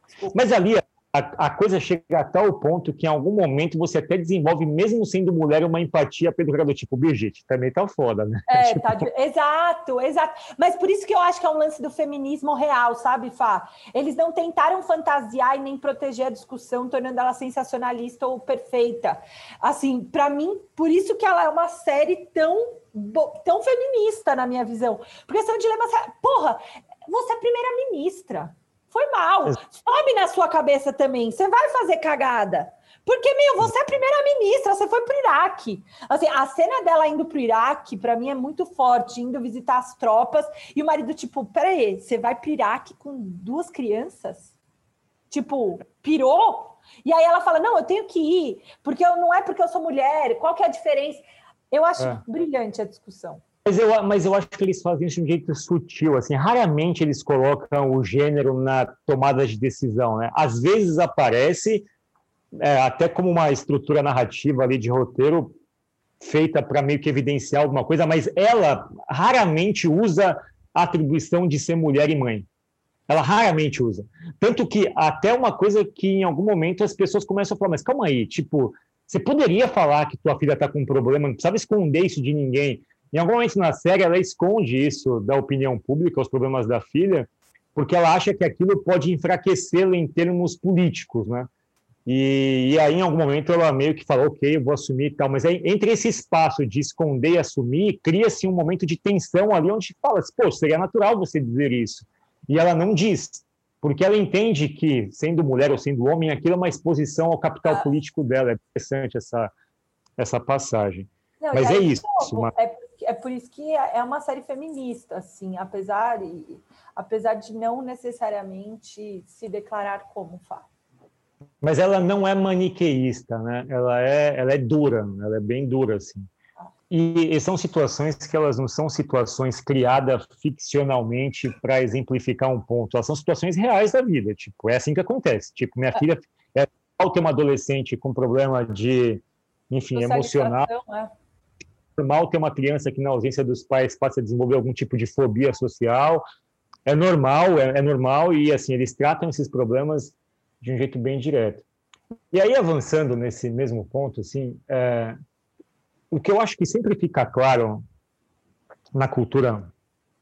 Desculpa. Mas ali a, a, coisa chega até o ponto que em algum momento você até desenvolve, mesmo sendo mulher, uma empatia pelo jogador, tipo, Brigitte, também tá foda, né? É, [LAUGHS] tipo... tá de... exato, exato. Mas por isso que eu acho que é um lance do feminismo real, sabe, Fá? Eles não tentaram fantasiar e nem proteger a discussão, tornando ela sensacionalista ou perfeita. Assim, para mim, por isso que ela é uma série tão, tão feminista, na minha visão. Porque são dilemas. Porra, você é primeira-ministra foi mal. Sobe na sua cabeça também. Você vai fazer cagada. Porque, meu, você é primeira-ministra, você foi pro Iraque. Assim, a cena dela indo pro Iraque, para mim, é muito forte, indo visitar as tropas, e o marido, tipo, peraí, você vai pro Iraque com duas crianças? Tipo, pirou? E aí ela fala: não, eu tenho que ir, porque eu, não é porque eu sou mulher, qual que é a diferença? Eu acho é. brilhante a discussão. Mas eu, mas eu acho que eles fazem isso de um jeito sutil, assim, raramente eles colocam o gênero na tomada de decisão, né? Às vezes aparece é, até como uma estrutura narrativa ali de roteiro feita para meio que evidenciar alguma coisa, mas ela raramente usa a atribuição de ser mulher e mãe. Ela raramente usa. Tanto que até uma coisa que em algum momento as pessoas começam a falar, mas calma aí, tipo, você poderia falar que tua filha está com um problema, não precisava esconder isso de ninguém. Em algum momento na série, ela esconde isso da opinião pública, os problemas da filha, porque ela acha que aquilo pode enfraquecê-la em termos políticos, né? E, e, aí, em algum momento, ela meio que fala, ok, eu vou assumir e tal. Mas aí, entre esse espaço de esconder e assumir, cria-se um momento de tensão ali, onde fala, pô, seria natural você dizer isso. E ela não diz, porque ela entende que, sendo mulher ou sendo homem, aquilo é uma exposição ao capital ah. político dela. É interessante essa, essa passagem. Não, Mas é isso. Uma... É é por isso que é, é uma série feminista, assim, apesar, apesar de não necessariamente se declarar como fato. Mas ela não é maniqueísta, né? Ela é, ela é dura, ela é bem dura, assim. E, e são situações que elas não são situações criadas ficcionalmente para exemplificar um ponto, elas são situações reais da vida, tipo, é assim que acontece. Tipo, minha é. filha é ter uma adolescente com problema de, enfim, emocional. É normal ter uma criança que, na ausência dos pais, passa a desenvolver algum tipo de fobia social. É normal, é, é normal, e assim, eles tratam esses problemas de um jeito bem direto. E aí, avançando nesse mesmo ponto, assim, é, o que eu acho que sempre fica claro na cultura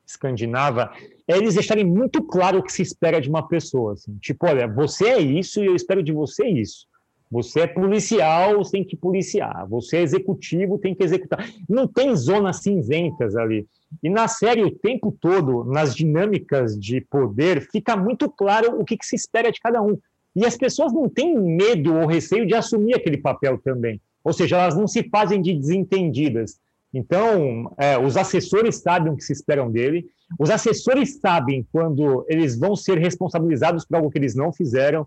escandinava é eles deixarem muito claro o que se espera de uma pessoa. Assim. Tipo, olha, você é isso e eu espero de você isso. Você é policial, você tem que policiar. Você é executivo, tem que executar. Não tem zonas cinzentas ali. E na série, o tempo todo, nas dinâmicas de poder, fica muito claro o que, que se espera de cada um. E as pessoas não têm medo ou receio de assumir aquele papel também. Ou seja, elas não se fazem de desentendidas. Então, é, os assessores sabem o que se esperam dele, os assessores sabem quando eles vão ser responsabilizados por algo que eles não fizeram,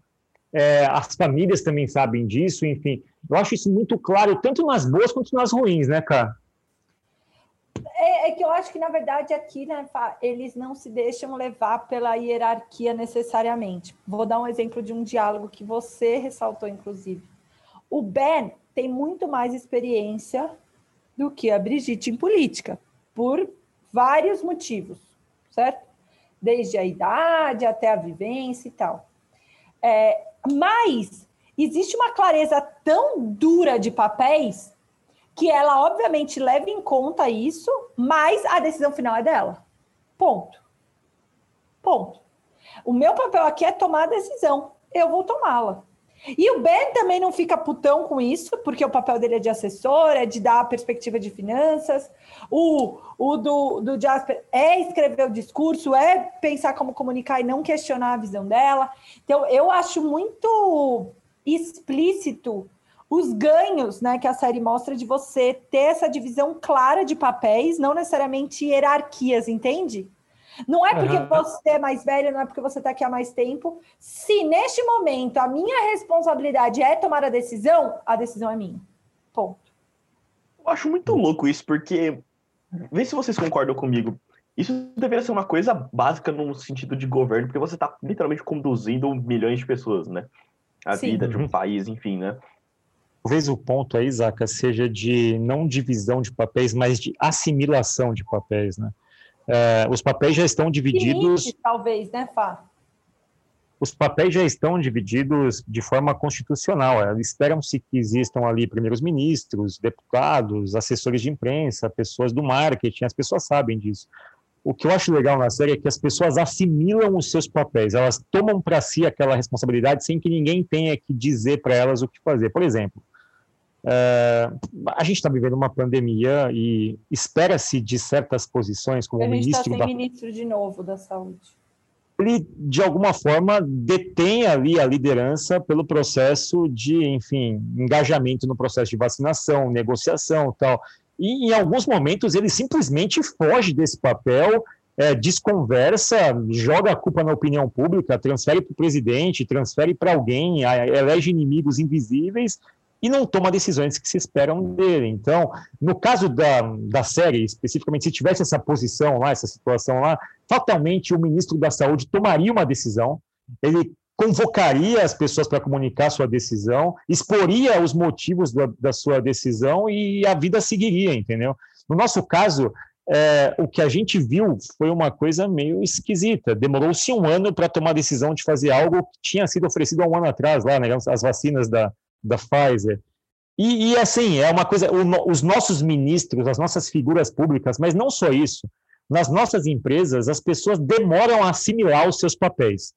é, as famílias também sabem disso, enfim. Eu acho isso muito claro, tanto nas boas quanto nas ruins, né, cara? É, é, que eu acho que, na verdade, aqui, né, eles não se deixam levar pela hierarquia necessariamente. Vou dar um exemplo de um diálogo que você ressaltou, inclusive. O Ben tem muito mais experiência do que a Brigitte em política, por vários motivos, certo? desde a idade até a vivência e tal. É, mas existe uma clareza tão dura de papéis que ela, obviamente, leva em conta isso, mas a decisão final é dela. Ponto. Ponto. O meu papel aqui é tomar a decisão. Eu vou tomá-la. E o Ben também não fica putão com isso, porque o papel dele é de assessor, é de dar a perspectiva de finanças. O, o do, do Jasper é escrever o discurso, é pensar como comunicar e não questionar a visão dela. Então, eu acho muito explícito os ganhos né, que a série mostra de você ter essa divisão clara de papéis, não necessariamente hierarquias, entende? Não é porque uhum. você é mais velho, não é porque você está aqui há mais tempo. Se neste momento a minha responsabilidade é tomar a decisão, a decisão é minha. Ponto. Eu acho muito louco isso, porque. Vê se vocês concordam comigo. Isso deveria ser uma coisa básica no sentido de governo, porque você está literalmente conduzindo milhões de pessoas, né? A Sim. vida de um país, enfim, né? Talvez o ponto aí, Zaca, seja de não divisão de papéis, mas de assimilação de papéis, né? É, os papéis já estão divididos. Limite, talvez, né, Fá? Os papéis já estão divididos de forma constitucional. É, esperam-se que existam ali primeiros ministros, deputados, assessores de imprensa, pessoas do marketing, as pessoas sabem disso. O que eu acho legal na série é que as pessoas assimilam os seus papéis, elas tomam para si aquela responsabilidade sem que ninguém tenha que dizer para elas o que fazer. Por exemplo, é, a gente está vivendo uma pandemia e espera-se de certas posições, como a gente ministro tá da... ministro de novo da saúde. Ele, de alguma forma, detém ali a liderança pelo processo de, enfim, engajamento no processo de vacinação, negociação tal. E, em alguns momentos, ele simplesmente foge desse papel, é, desconversa, joga a culpa na opinião pública, transfere para o presidente, transfere para alguém, elege inimigos invisíveis e não toma decisões que se esperam dele. Então, no caso da, da série, especificamente, se tivesse essa posição lá, essa situação lá, fatalmente o ministro da Saúde tomaria uma decisão, ele convocaria as pessoas para comunicar sua decisão, exporia os motivos da, da, sua decisão e a vida seguiria, entendeu? No nosso caso, é, o que a gente viu foi uma coisa meio esquisita. Demorou-se um ano para tomar a decisão de fazer algo que tinha sido oferecido há um ano atrás, lá, né, as vacinas da, da Pfizer. E, e assim, é uma coisa, o, os nossos ministros, as nossas figuras públicas, mas não só isso, nas nossas empresas, as pessoas demoram a assimilar os seus papéis.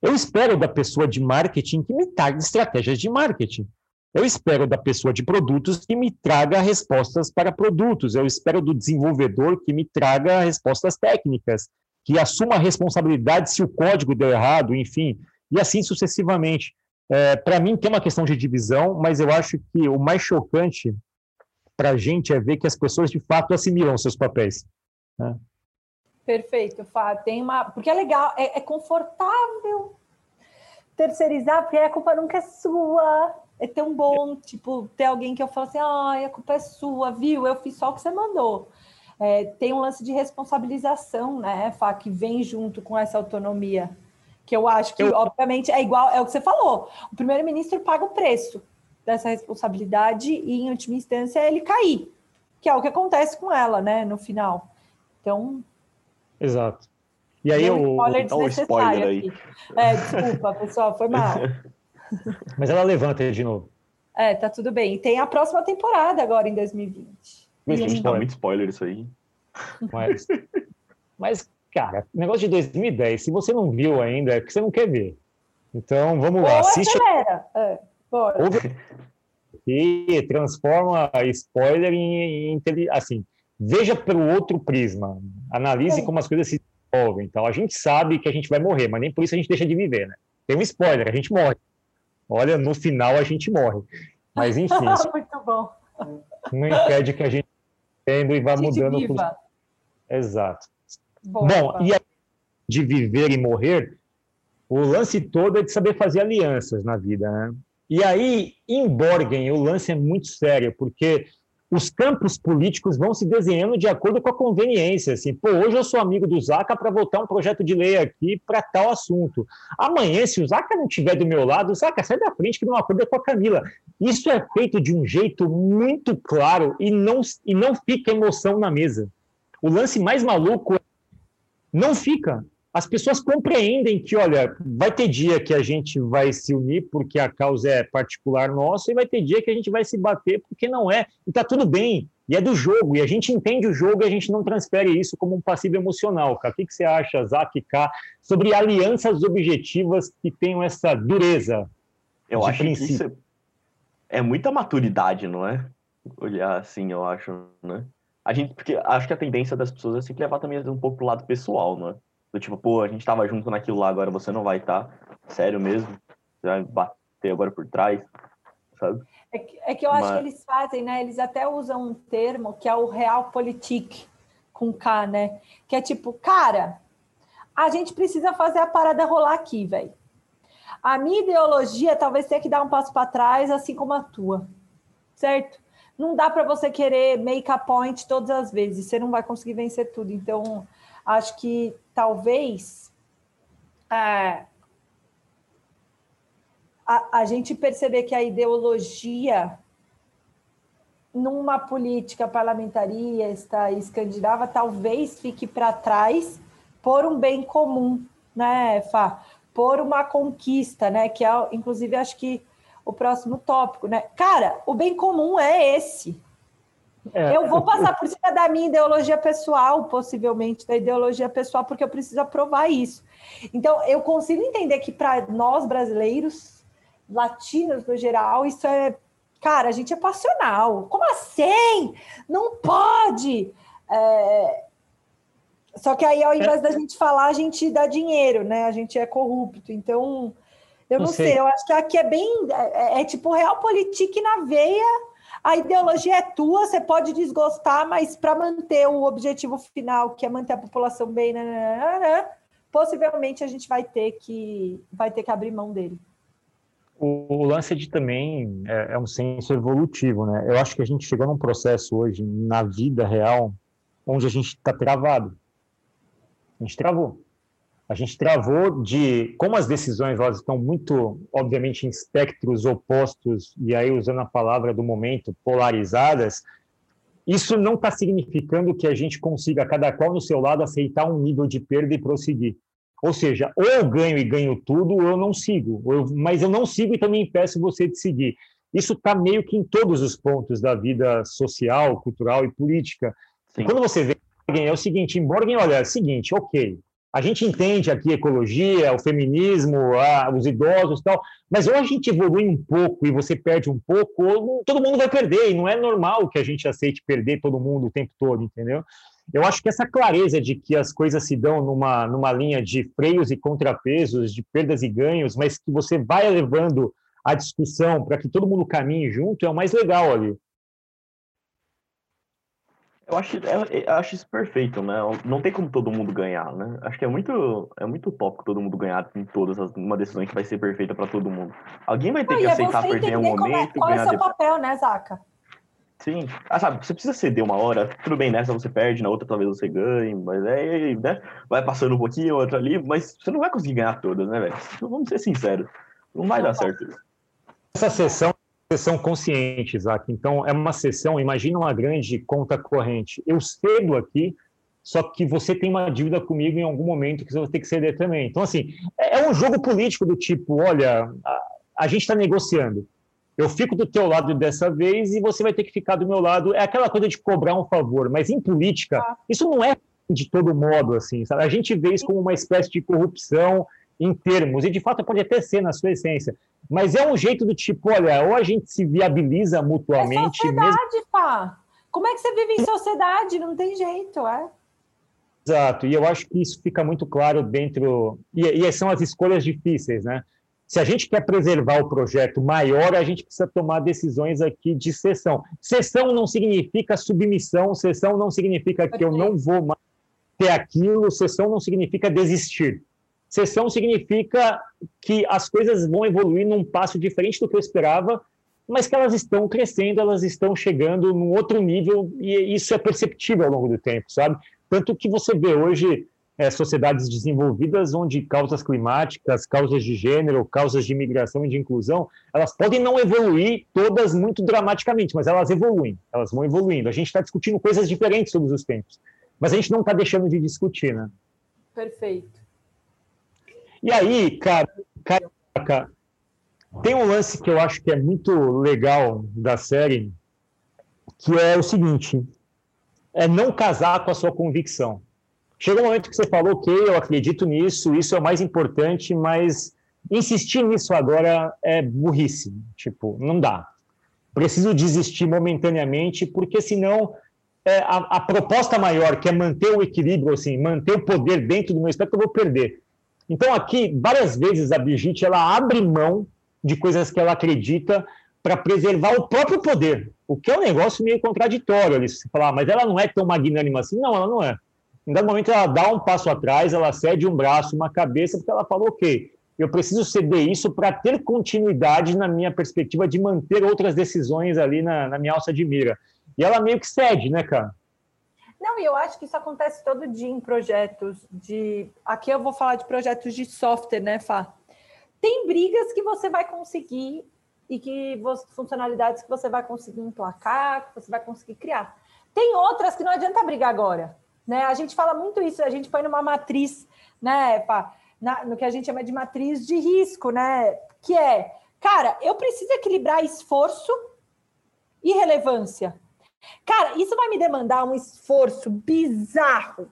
Eu espero da pessoa de marketing que me traga estratégias de marketing. Eu espero da pessoa de produtos que me traga respostas para produtos. Eu espero do desenvolvedor que me traga respostas técnicas, que assuma a responsabilidade se o código deu errado, enfim, e assim sucessivamente. É, para mim, tem uma questão de divisão, mas eu acho que o mais chocante para a gente é ver que as pessoas de fato assimilam seus papéis. Né? Perfeito, Fá. Tem uma. Porque é legal, é, é, confortável terceirizar, porque a culpa nunca é sua. É tão bom, tipo, ter alguém que eu falo assim, ah, a culpa é sua, viu? Eu fiz só o que você mandou. É, tem um lance de responsabilização, né, Fá, que vem junto com essa autonomia que eu acho que, eu... obviamente, é igual, é o que você falou. O primeiro-ministro paga o preço dessa responsabilidade e, em última instância, ele cair, que é o que acontece com ela, né, no final. Então. Exato. E aí o. Spoiler um spoiler aí. Aqui. É, desculpa, pessoal, foi mal. [LAUGHS] Mas ela levanta ele de novo. É, tá tudo bem. Tem a próxima temporada agora em 2020. Gente, tá muito spoiler isso aí. Mas, mas cara, negócio de 2010, se você não viu ainda, é porque você não quer ver. Então, vamos lá, assiste. Acelera. É, e transforma spoiler em, em, assim, veja pelo outro prisma, analise é. como as coisas se desenvolvem. Então, a gente sabe que a gente vai morrer, mas nem por isso a gente deixa de viver, né? Tem um spoiler, a gente morre. Olha, no final a gente morre. Mas enfim, [LAUGHS] muito bom. Não impede que a gente entenda e vá mudando. Viva. Exato. Boa, Bom, e a, de viver e morrer, o lance todo é de saber fazer alianças na vida, né? E aí, em Borgen, o lance é muito sério, porque os campos políticos vão se desenhando de acordo com a conveniência. Assim, pô, hoje eu sou amigo do Zaca para votar um projeto de lei aqui para tal assunto. Amanhã, se o Zaca não estiver do meu lado, o Zaca sai da frente que não acorda com a Camila. Isso é feito de um jeito muito claro e não, e não fica emoção na mesa. O lance mais maluco é não fica. as pessoas compreendem que, olha, vai ter dia que a gente vai se unir porque a causa é particular nossa e vai ter dia que a gente vai se bater porque não é. E está tudo bem. E é do jogo. E a gente entende o jogo e a gente não transfere isso como um passivo emocional. Cara. O que, que você acha, Zac K, sobre alianças objetivas que tenham essa dureza? Eu acho princípio? que isso é, é muita maturidade, não é? Olhar assim, eu acho, né? A gente, porque acho que a tendência das pessoas é se levar também um pouco pro lado pessoal, não é? Do tipo, pô, a gente tava junto naquilo lá, agora você não vai estar. Tá. Sério mesmo? Você vai bater agora por trás, sabe? É que, é que eu Mas... acho que eles fazem, né? Eles até usam um termo que é o realpolitik, com K, né? Que é tipo, cara, a gente precisa fazer a parada rolar aqui, velho. A minha ideologia talvez tenha que dar um passo para trás, assim como a tua, certo? Não dá para você querer make a point todas as vezes, você não vai conseguir vencer tudo. Então, acho que talvez é, a, a gente perceber que a ideologia numa política parlamentarista escandinava talvez fique para trás por um bem comum, né, Fá? Por uma conquista, né? Que é, inclusive, acho que o próximo tópico, né? Cara, o bem comum é esse. É. Eu vou passar por cima da minha ideologia pessoal, possivelmente da ideologia pessoal, porque eu preciso aprovar isso. Então, eu consigo entender que para nós brasileiros, latinos no geral, isso é. Cara, a gente é passional. Como assim? Não pode! É... Só que aí, ao invés da gente falar, a gente dá dinheiro, né? A gente é corrupto. Então, eu não, não sei. sei. eu acho que aqui é bem. É, é tipo realpolitik na veia a ideologia é tua, você pode desgostar, mas para manter o objetivo final, que é manter a população bem, né, né, né, possivelmente a gente vai ter que vai ter que abrir mão dele. O, lance de também é, é um senso evolutivo, né? Eu acho que a gente chegou num processo hoje na vida real onde a gente está travado. A gente travou a gente travou de como as decisões elas estão muito, obviamente, em espectros opostos e aí usando a palavra do momento, polarizadas. Isso não está significando que a gente consiga cada qual no seu lado aceitar um nível de perda e prosseguir. Ou seja, ou eu ganho e ganho tudo, ou eu não sigo. Eu, mas eu não sigo e também impeço você de seguir. Isso está meio que em todos os pontos da vida social, cultural e política. E quando você vê é o seguinte, embora olha, é o seguinte, ok, a gente entende aqui ecologia, o feminismo, a, os idosos e tal, mas ou a gente evolui um pouco e você perde um pouco, ou todo mundo vai perder, e não é normal que a gente aceite perder todo mundo o tempo todo, entendeu? Eu acho que essa clareza de que as coisas se dão numa, numa linha de freios e contrapesos, de perdas e ganhos, mas que você vai levando a discussão para que todo mundo caminhe junto, é o mais legal ali. Eu acho, é, eu acho isso perfeito, né? Não tem como todo mundo ganhar, né? Acho que é muito, é muito utópico todo mundo ganhar em todas as, uma decisão que vai ser perfeita para todo mundo. Alguém vai ter que é aceitar perder um momento. É, qual é o seu papel, né, Zaca? Sim. Ah, sabe, você precisa ceder uma hora. Tudo bem, nessa você perde, na outra talvez você ganhe, mas é, né? Vai passando um pouquinho, outra ali, mas você não vai conseguir ganhar todas, né, velho? Vamos ser sinceros. Não vai dar certo. Essa sessão sessão consciente, Isaac. Então, é uma sessão, imagina uma grande conta corrente. Eu cedo aqui, só que você tem uma dívida comigo em algum momento que você vai ter que ceder também. Então, assim, é, é um jogo político do tipo, olha, a, a gente está negociando. Eu fico do teu lado dessa vez e você vai ter que ficar do meu lado. É aquela coisa de cobrar um favor, mas em política, ah. isso não é de todo modo, assim, sabe? A gente vê isso como uma espécie de corrupção em termos, e de fato pode até ser na sua essência, mas é um jeito do tipo, olha, ou a gente se viabiliza mutuamente. É sociedade, mesmo... pá. Como é que você vive em sociedade? Não tem jeito, é. Exato, e eu acho que isso fica muito claro dentro. E, e são as escolhas difíceis, né? Se a gente quer preservar o projeto maior, a gente precisa tomar decisões aqui de cessão. Cessão não significa submissão, cessão não significa que eu não vou mais ter aquilo, cessão não significa desistir. Sessão significa que as coisas vão evoluir num passo diferente do que eu esperava, mas que elas estão crescendo, elas estão chegando num outro nível, e isso é perceptível ao longo do tempo, sabe? Tanto que você vê hoje é, sociedades desenvolvidas onde causas climáticas, causas de gênero, causas de imigração e de inclusão, elas podem não evoluir todas muito dramaticamente, mas elas evoluem, elas vão evoluindo. A gente está discutindo coisas diferentes todos os tempos, mas a gente não está deixando de discutir, né? Perfeito. E aí, cara, cara, tem um lance que eu acho que é muito legal da série, que é o seguinte: é não casar com a sua convicção. Chega um momento que você falou, ok, eu acredito nisso, isso é o mais importante, mas insistir nisso agora é burrice. Tipo, não dá. Preciso desistir momentaneamente, porque senão é, a, a, proposta maior, que é manter o equilíbrio, assim, manter o poder dentro do meu espectro, eu vou perder. Então, aqui, várias vezes a Brigitte ela abre mão de coisas que ela acredita para preservar o próprio poder, o que é um negócio meio contraditório ali. Você falar, ah, mas ela não é tão magnânima assim. Não, ela não é. Em dado momento, ela dá um passo atrás, ela cede um braço, uma cabeça, porque ela falou, ok, eu preciso ceder isso para ter continuidade na minha perspectiva de manter outras decisões ali na, na minha alça de mira. E ela meio que cede, né, cara? Não, e eu acho que isso acontece todo dia em projetos de. Aqui eu vou falar de projetos de software, né, Fá? Tem brigas que você vai conseguir e que você, funcionalidades que você vai conseguir emplacar, que você vai conseguir criar. Tem outras que não adianta brigar agora. Né? A gente fala muito isso, a gente põe numa matriz, né, Fá? Na, no que a gente chama de matriz de risco, né? Que é, cara, eu preciso equilibrar esforço e relevância. Cara, isso vai me demandar um esforço bizarro.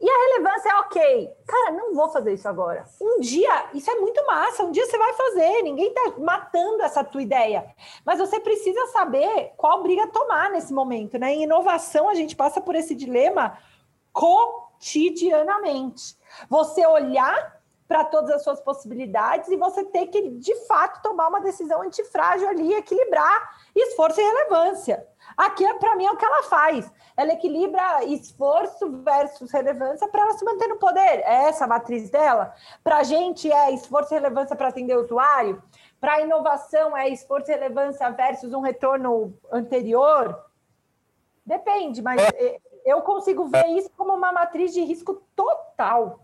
E a relevância é ok. Cara, não vou fazer isso agora. Um dia, isso é muito massa. Um dia você vai fazer. Ninguém tá matando essa tua ideia. Mas você precisa saber qual briga tomar nesse momento, né? Em inovação, a gente passa por esse dilema cotidianamente. Você olhar para todas as suas possibilidades e você ter que, de fato, tomar uma decisão antifrágil ali, equilibrar esforço e relevância. Aqui, para mim, é o que ela faz. Ela equilibra esforço versus relevância para ela se manter no poder. É essa a matriz dela. Para a gente, é esforço e relevância para atender o usuário. Para a inovação, é esforço e relevância versus um retorno anterior. Depende, mas eu consigo ver isso como uma matriz de risco total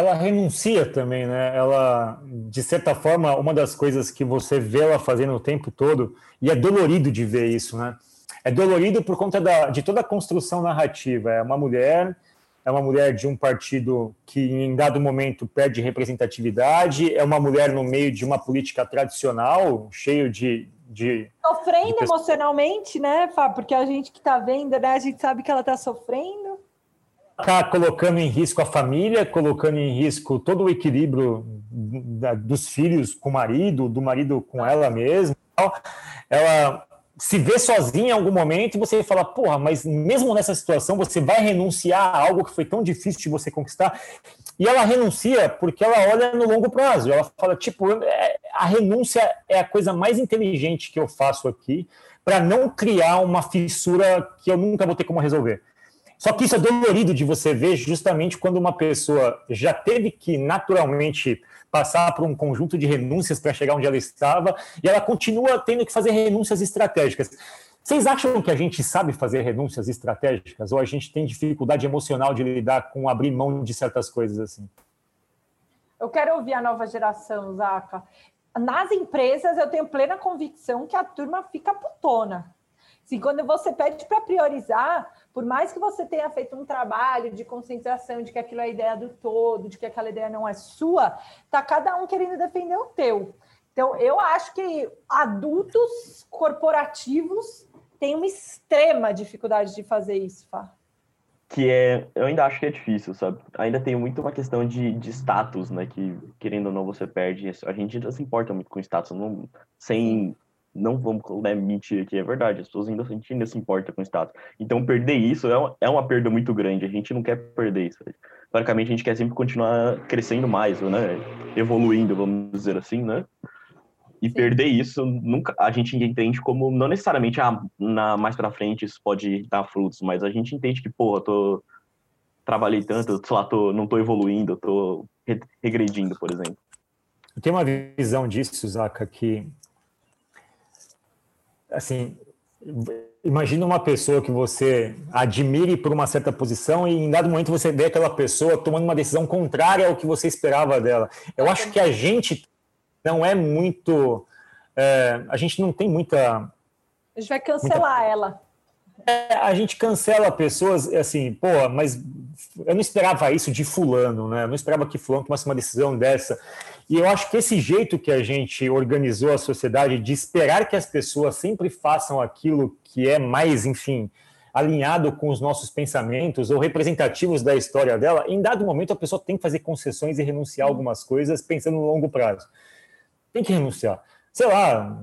ela renuncia também, né? Ela, de certa forma, uma das coisas que você vê ela fazendo o tempo todo, e é dolorido de ver isso, né? É dolorido por conta da, de toda a construção narrativa. É uma mulher, é uma mulher de um partido que, em dado momento, perde representatividade, é uma mulher no meio de uma política tradicional, cheio de. de sofrendo de... emocionalmente, né, Fábio? Porque a gente que está vendo, né, a gente sabe que ela está sofrendo está colocando em risco a família, colocando em risco todo o equilíbrio da, dos filhos com o marido, do marido com ela mesma. Ela se vê sozinha em algum momento e você fala, porra, mas mesmo nessa situação você vai renunciar a algo que foi tão difícil de você conquistar. E ela renuncia porque ela olha no longo prazo. Ela fala, tipo, é, a renúncia é a coisa mais inteligente que eu faço aqui para não criar uma fissura que eu nunca vou ter como resolver. Só que isso é dolorido de você ver justamente quando uma pessoa já teve que naturalmente passar por um conjunto de renúncias para chegar onde ela estava e ela continua tendo que fazer renúncias estratégicas. Vocês acham que a gente sabe fazer renúncias estratégicas ou a gente tem dificuldade emocional de lidar com abrir mão de certas coisas assim? Eu quero ouvir a nova geração, Zaca. Nas empresas, eu tenho plena convicção que a turma fica putona. Assim, quando você pede para priorizar, por mais que você tenha feito um trabalho de conscientização de que aquilo é a ideia do todo, de que aquela ideia não é sua, tá cada um querendo defender o teu. Então, eu acho que adultos corporativos têm uma extrema dificuldade de fazer isso, Fá. Que é, eu ainda acho que é difícil, sabe? Ainda tem muito uma questão de, de status, né? Que, querendo ou não, você perde. A gente ainda se importa muito com status, não, sem não vamos né, mentir aqui, é verdade, as pessoas ainda, a gente ainda se importa com o status. Então, perder isso é uma, é uma perda muito grande, a gente não quer perder isso. Praticamente, a gente quer sempre continuar crescendo mais, né? Evoluindo, vamos dizer assim, né? E Sim. perder isso, nunca a gente entende como, não necessariamente ah, na, mais pra frente isso pode dar frutos, mas a gente entende que, porra, tô. Trabalhei tanto, sei lá, tô, não tô evoluindo, tô regredindo, por exemplo. Eu tenho uma visão disso, Zaca, que assim, imagina uma pessoa que você admire por uma certa posição e em dado momento você vê aquela pessoa tomando uma decisão contrária ao que você esperava dela. Eu acho que a gente não é muito, é, a gente não tem muita. A gente vai cancelar muita... ela. É, a gente cancela pessoas assim, pô, mas eu não esperava isso de fulano, né? Eu não esperava que fulano tomasse uma decisão dessa. E eu acho que esse jeito que a gente organizou a sociedade de esperar que as pessoas sempre façam aquilo que é mais, enfim, alinhado com os nossos pensamentos ou representativos da história dela, em dado momento a pessoa tem que fazer concessões e renunciar a algumas coisas pensando no longo prazo. Tem que renunciar sei lá,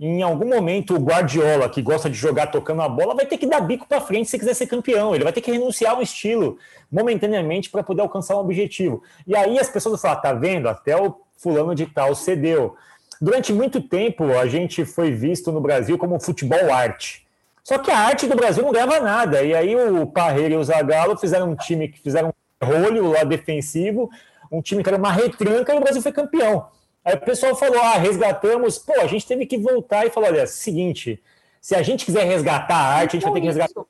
em algum momento o Guardiola, que gosta de jogar tocando a bola, vai ter que dar bico para frente se quiser ser campeão. Ele vai ter que renunciar ao estilo momentaneamente para poder alcançar um objetivo. E aí as pessoas vão falar: tá vendo? Até o fulano de tal cedeu. Durante muito tempo a gente foi visto no Brasil como futebol arte. Só que a arte do Brasil não ganhava nada. E aí o Parreira e o Zagallo fizeram um time que fizeram um rolho lá defensivo, um time que era uma retranca e o Brasil foi campeão. Aí o pessoal falou: ah, resgatamos. Pô, a gente teve que voltar e falar: olha, seguinte, se a gente quiser resgatar a arte, a gente vai ter que resgatar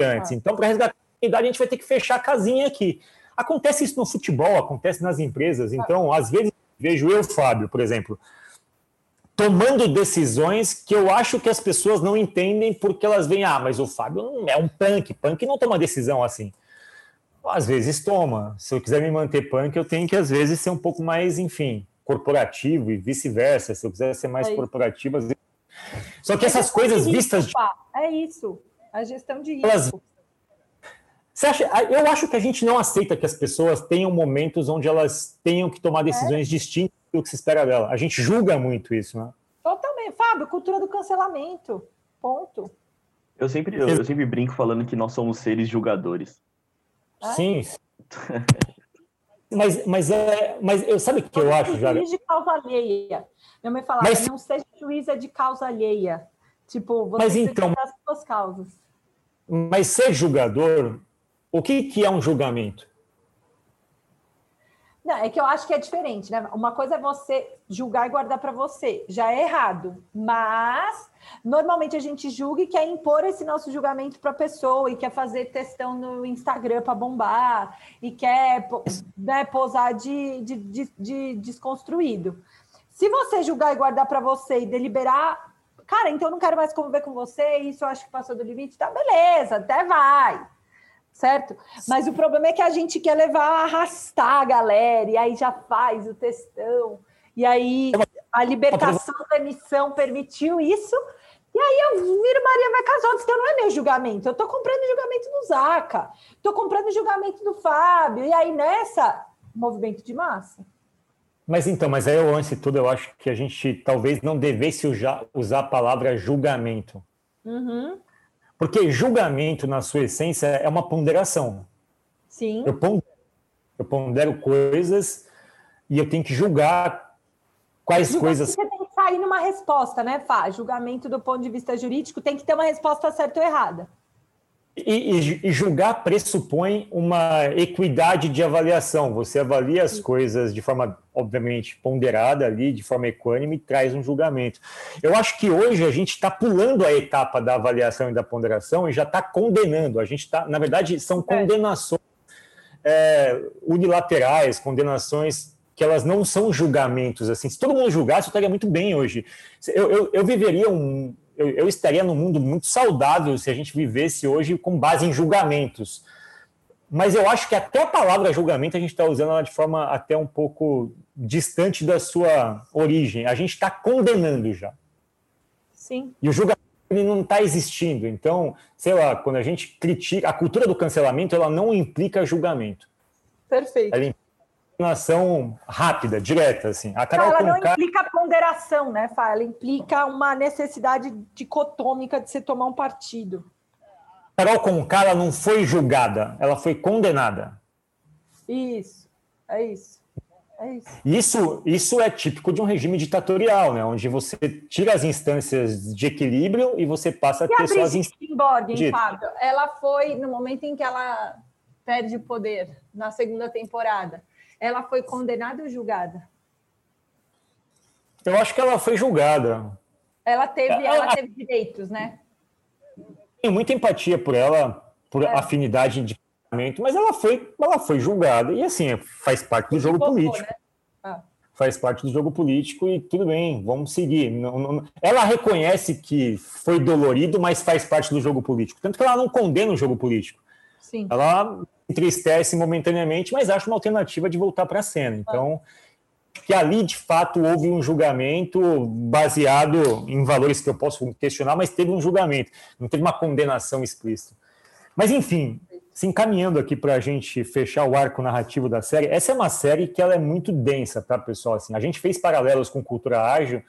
antes. Então, para resgatar a idade, a gente vai ter que fechar a casinha aqui. Acontece isso no futebol, acontece nas empresas. Então, às vezes, vejo eu, Fábio, por exemplo, tomando decisões que eu acho que as pessoas não entendem porque elas veem, ah, mas o Fábio é um punk, punk não toma decisão assim. Às vezes toma. Se eu quiser me manter punk, eu tenho que, às vezes, ser um pouco mais, enfim, corporativo e vice-versa. Se eu quiser ser mais é corporativo, vezes... só que essas coisas vistas de... é isso, a gestão de risco. Elas... Você acha... Eu acho que a gente não aceita que as pessoas tenham momentos onde elas tenham que tomar decisões é. distintas do que se espera dela. A gente julga muito isso, né? Totalmente, Fábio. Cultura do cancelamento. Ponto. Eu sempre, eu, eu sempre brinco falando que nós somos seres julgadores. É? Sim. Mas, mas, é, mas eu sabe o que eu acho, já? Juiz de causa alheia. Minha mãe falava, mas, não seja juíza de causa alheia. Tipo, você mas então, as suas causas. Mas ser julgador, o que, que é um julgamento? Não, é que eu acho que é diferente, né? Uma coisa é você julgar e guardar para você, já é errado. Mas normalmente a gente julga e quer impor esse nosso julgamento para a pessoa e quer fazer testão no Instagram para bombar e quer né, posar de, de, de, de desconstruído. Se você julgar e guardar para você e deliberar, cara, então eu não quero mais conviver com você, isso eu acho que passou do limite, tá beleza, até vai certo? Mas o problema é que a gente quer levar, arrastar a galera, e aí já faz o textão, e aí a libertação da emissão permitiu isso, e aí eu viro Maria vai casar, então não é meu julgamento, eu tô comprando o julgamento do Zaca, tô comprando o julgamento do Fábio, e aí nessa, movimento de massa. Mas então, mas aí eu, antes de tudo, eu acho que a gente talvez não devesse usar, usar a palavra julgamento. Uhum. Porque julgamento, na sua essência, é uma ponderação. Sim. Eu pondero, eu pondero coisas e eu tenho que julgar quais julgamento coisas. Você tem que sair numa resposta, né, Fá? Julgamento do ponto de vista jurídico tem que ter uma resposta certa ou errada. E, e, julgar pressupõe uma equidade de avaliação. Você avalia as coisas de forma, obviamente, ponderada ali, de forma equânime, e traz um julgamento. Eu acho que hoje a gente está pulando a etapa da avaliação e da ponderação e já está condenando. A gente está, na verdade, são é. condenações é, unilaterais, condenações que elas não são julgamentos. Assim, se todo mundo julgasse, eu estaria muito bem hoje. Eu, eu, eu viveria um, eu, eu estaria num mundo muito saudável se a gente vivesse hoje com base em julgamentos. Mas eu acho que até a palavra julgamento a gente está usando ela de forma até um pouco distante da sua origem. A gente está condenando já. Sim. E o julgamento ele não está existindo. Então, sei lá, quando a gente critica a cultura do cancelamento, ela não implica julgamento. Perfeito. Ela ação rápida, direta, assim. A Carol ela não implica ponderação, né, Fá? Ela implica uma necessidade dicotômica de você tomar um partido. Carol Conká, ela não foi julgada, ela foi condenada. Isso, é isso. É isso. Isso, isso é típico de um regime ditatorial, né? onde você tira as instâncias de equilíbrio e você passa e a ter suas instâncias. Ela foi no momento em que ela perde o poder, na segunda temporada ela foi condenada ou julgada? Eu acho que ela foi julgada. Ela teve, ela, ela teve direitos, né? Tenho muita empatia por ela, por é. afinidade de pensamento, mas ela foi, ela foi julgada. E assim, faz parte do jogo político. Né? Ah. Faz parte do jogo político e tudo bem, vamos seguir. Não, não, ela reconhece que foi dolorido, mas faz parte do jogo político. Tanto que ela não condena o jogo político. Sim. Ela entristece momentaneamente, mas acha uma alternativa de voltar para a cena. Então, que ali de fato houve um julgamento baseado em valores que eu posso questionar, mas teve um julgamento, não teve uma condenação explícita. Mas enfim, se encaminhando aqui para a gente fechar o arco narrativo da série, essa é uma série que ela é muito densa, tá, pessoal? Assim, a gente fez paralelos com cultura ágil,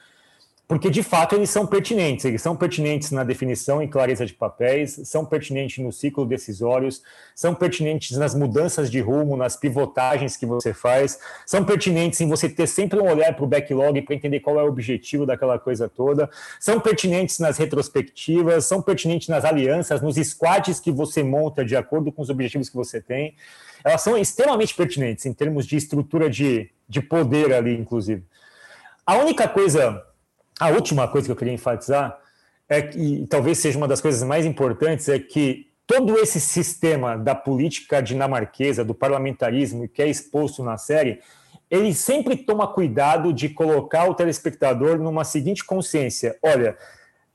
porque de fato eles são pertinentes, eles são pertinentes na definição e clareza de papéis, são pertinentes no ciclo decisórios, são pertinentes nas mudanças de rumo, nas pivotagens que você faz, são pertinentes em você ter sempre um olhar para o backlog para entender qual é o objetivo daquela coisa toda, são pertinentes nas retrospectivas, são pertinentes nas alianças, nos squads que você monta de acordo com os objetivos que você tem. Elas são extremamente pertinentes em termos de estrutura de, de poder ali, inclusive. A única coisa a última coisa que eu queria enfatizar é que, e talvez seja uma das coisas mais importantes, é que todo esse sistema da política dinamarquesa, do parlamentarismo, que é exposto na série, ele sempre toma cuidado de colocar o telespectador numa seguinte consciência: olha,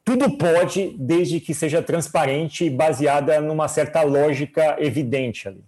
tudo pode, desde que seja transparente e baseada numa certa lógica evidente ali.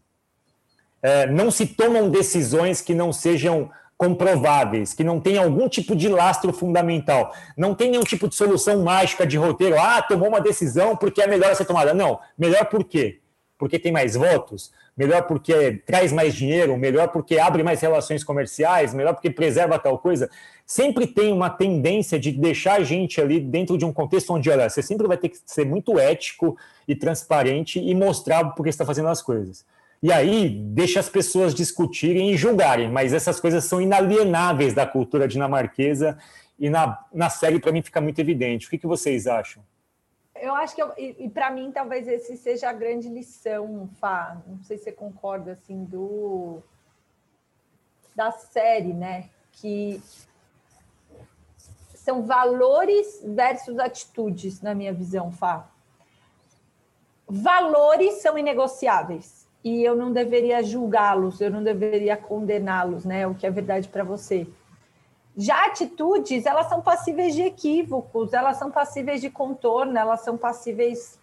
É, não se tomam decisões que não sejam comprováveis, que não tem algum tipo de lastro fundamental, não tem nenhum tipo de solução mágica de roteiro, ah, tomou uma decisão porque é melhor ser tomada. Não, melhor por quê? Porque tem mais votos, melhor porque traz mais dinheiro, melhor porque abre mais relações comerciais, melhor porque preserva tal coisa. Sempre tem uma tendência de deixar a gente ali dentro de um contexto onde, olha, você sempre vai ter que ser muito ético e transparente e mostrar por que está fazendo as coisas. E aí deixa as pessoas discutirem e julgarem, mas essas coisas são inalienáveis da cultura dinamarquesa e na, na série, para mim, fica muito evidente. O que, que vocês acham? Eu acho que, eu, e, e para mim, talvez esse seja a grande lição, Fá. Não sei se você concorda, assim, do da série, né? Que são valores versus atitudes, na minha visão, Fá. Valores são inegociáveis e eu não deveria julgá-los, eu não deveria condená-los, né? O que é verdade para você. Já atitudes, elas são passíveis de equívocos, elas são passíveis de contorno, elas são passíveis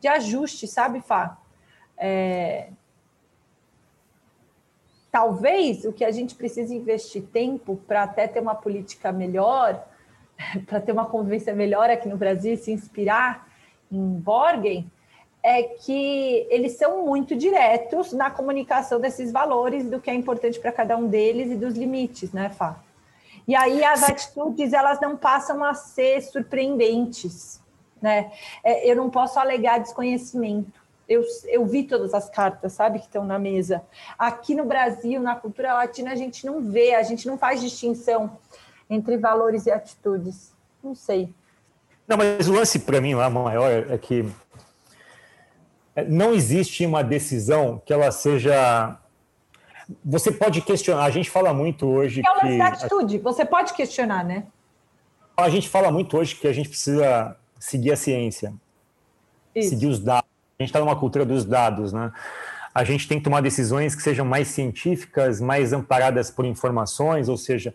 de ajuste, sabe, Fá? É... Talvez o que a gente precisa investir tempo para até ter uma política melhor, [LAUGHS] para ter uma convivência melhor aqui no Brasil se inspirar em Borgen, é que eles são muito diretos na comunicação desses valores, do que é importante para cada um deles e dos limites, né, Fá? E aí as atitudes, elas não passam a ser surpreendentes, né? É, eu não posso alegar desconhecimento. Eu, eu vi todas as cartas, sabe, que estão na mesa. Aqui no Brasil, na cultura latina, a gente não vê, a gente não faz distinção entre valores e atitudes. Não sei. Não, mas o lance para mim lá maior é que não existe uma decisão que ela seja. Você pode questionar. A gente fala muito hoje é que. É uma atitude. Você pode questionar, né? A gente fala muito hoje que a gente precisa seguir a ciência, Isso. seguir os dados. A gente está numa cultura dos dados, né? A gente tem que tomar decisões que sejam mais científicas, mais amparadas por informações, ou seja,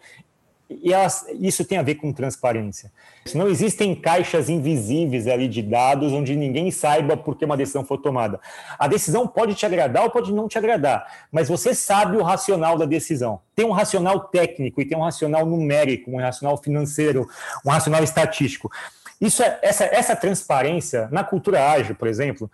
e elas, isso tem a ver com transparência. Não existem caixas invisíveis ali de dados onde ninguém saiba por que uma decisão foi tomada. A decisão pode te agradar ou pode não te agradar, mas você sabe o racional da decisão. Tem um racional técnico e tem um racional numérico, um racional financeiro, um racional estatístico. Isso é, essa, essa transparência, na cultura ágil, por exemplo,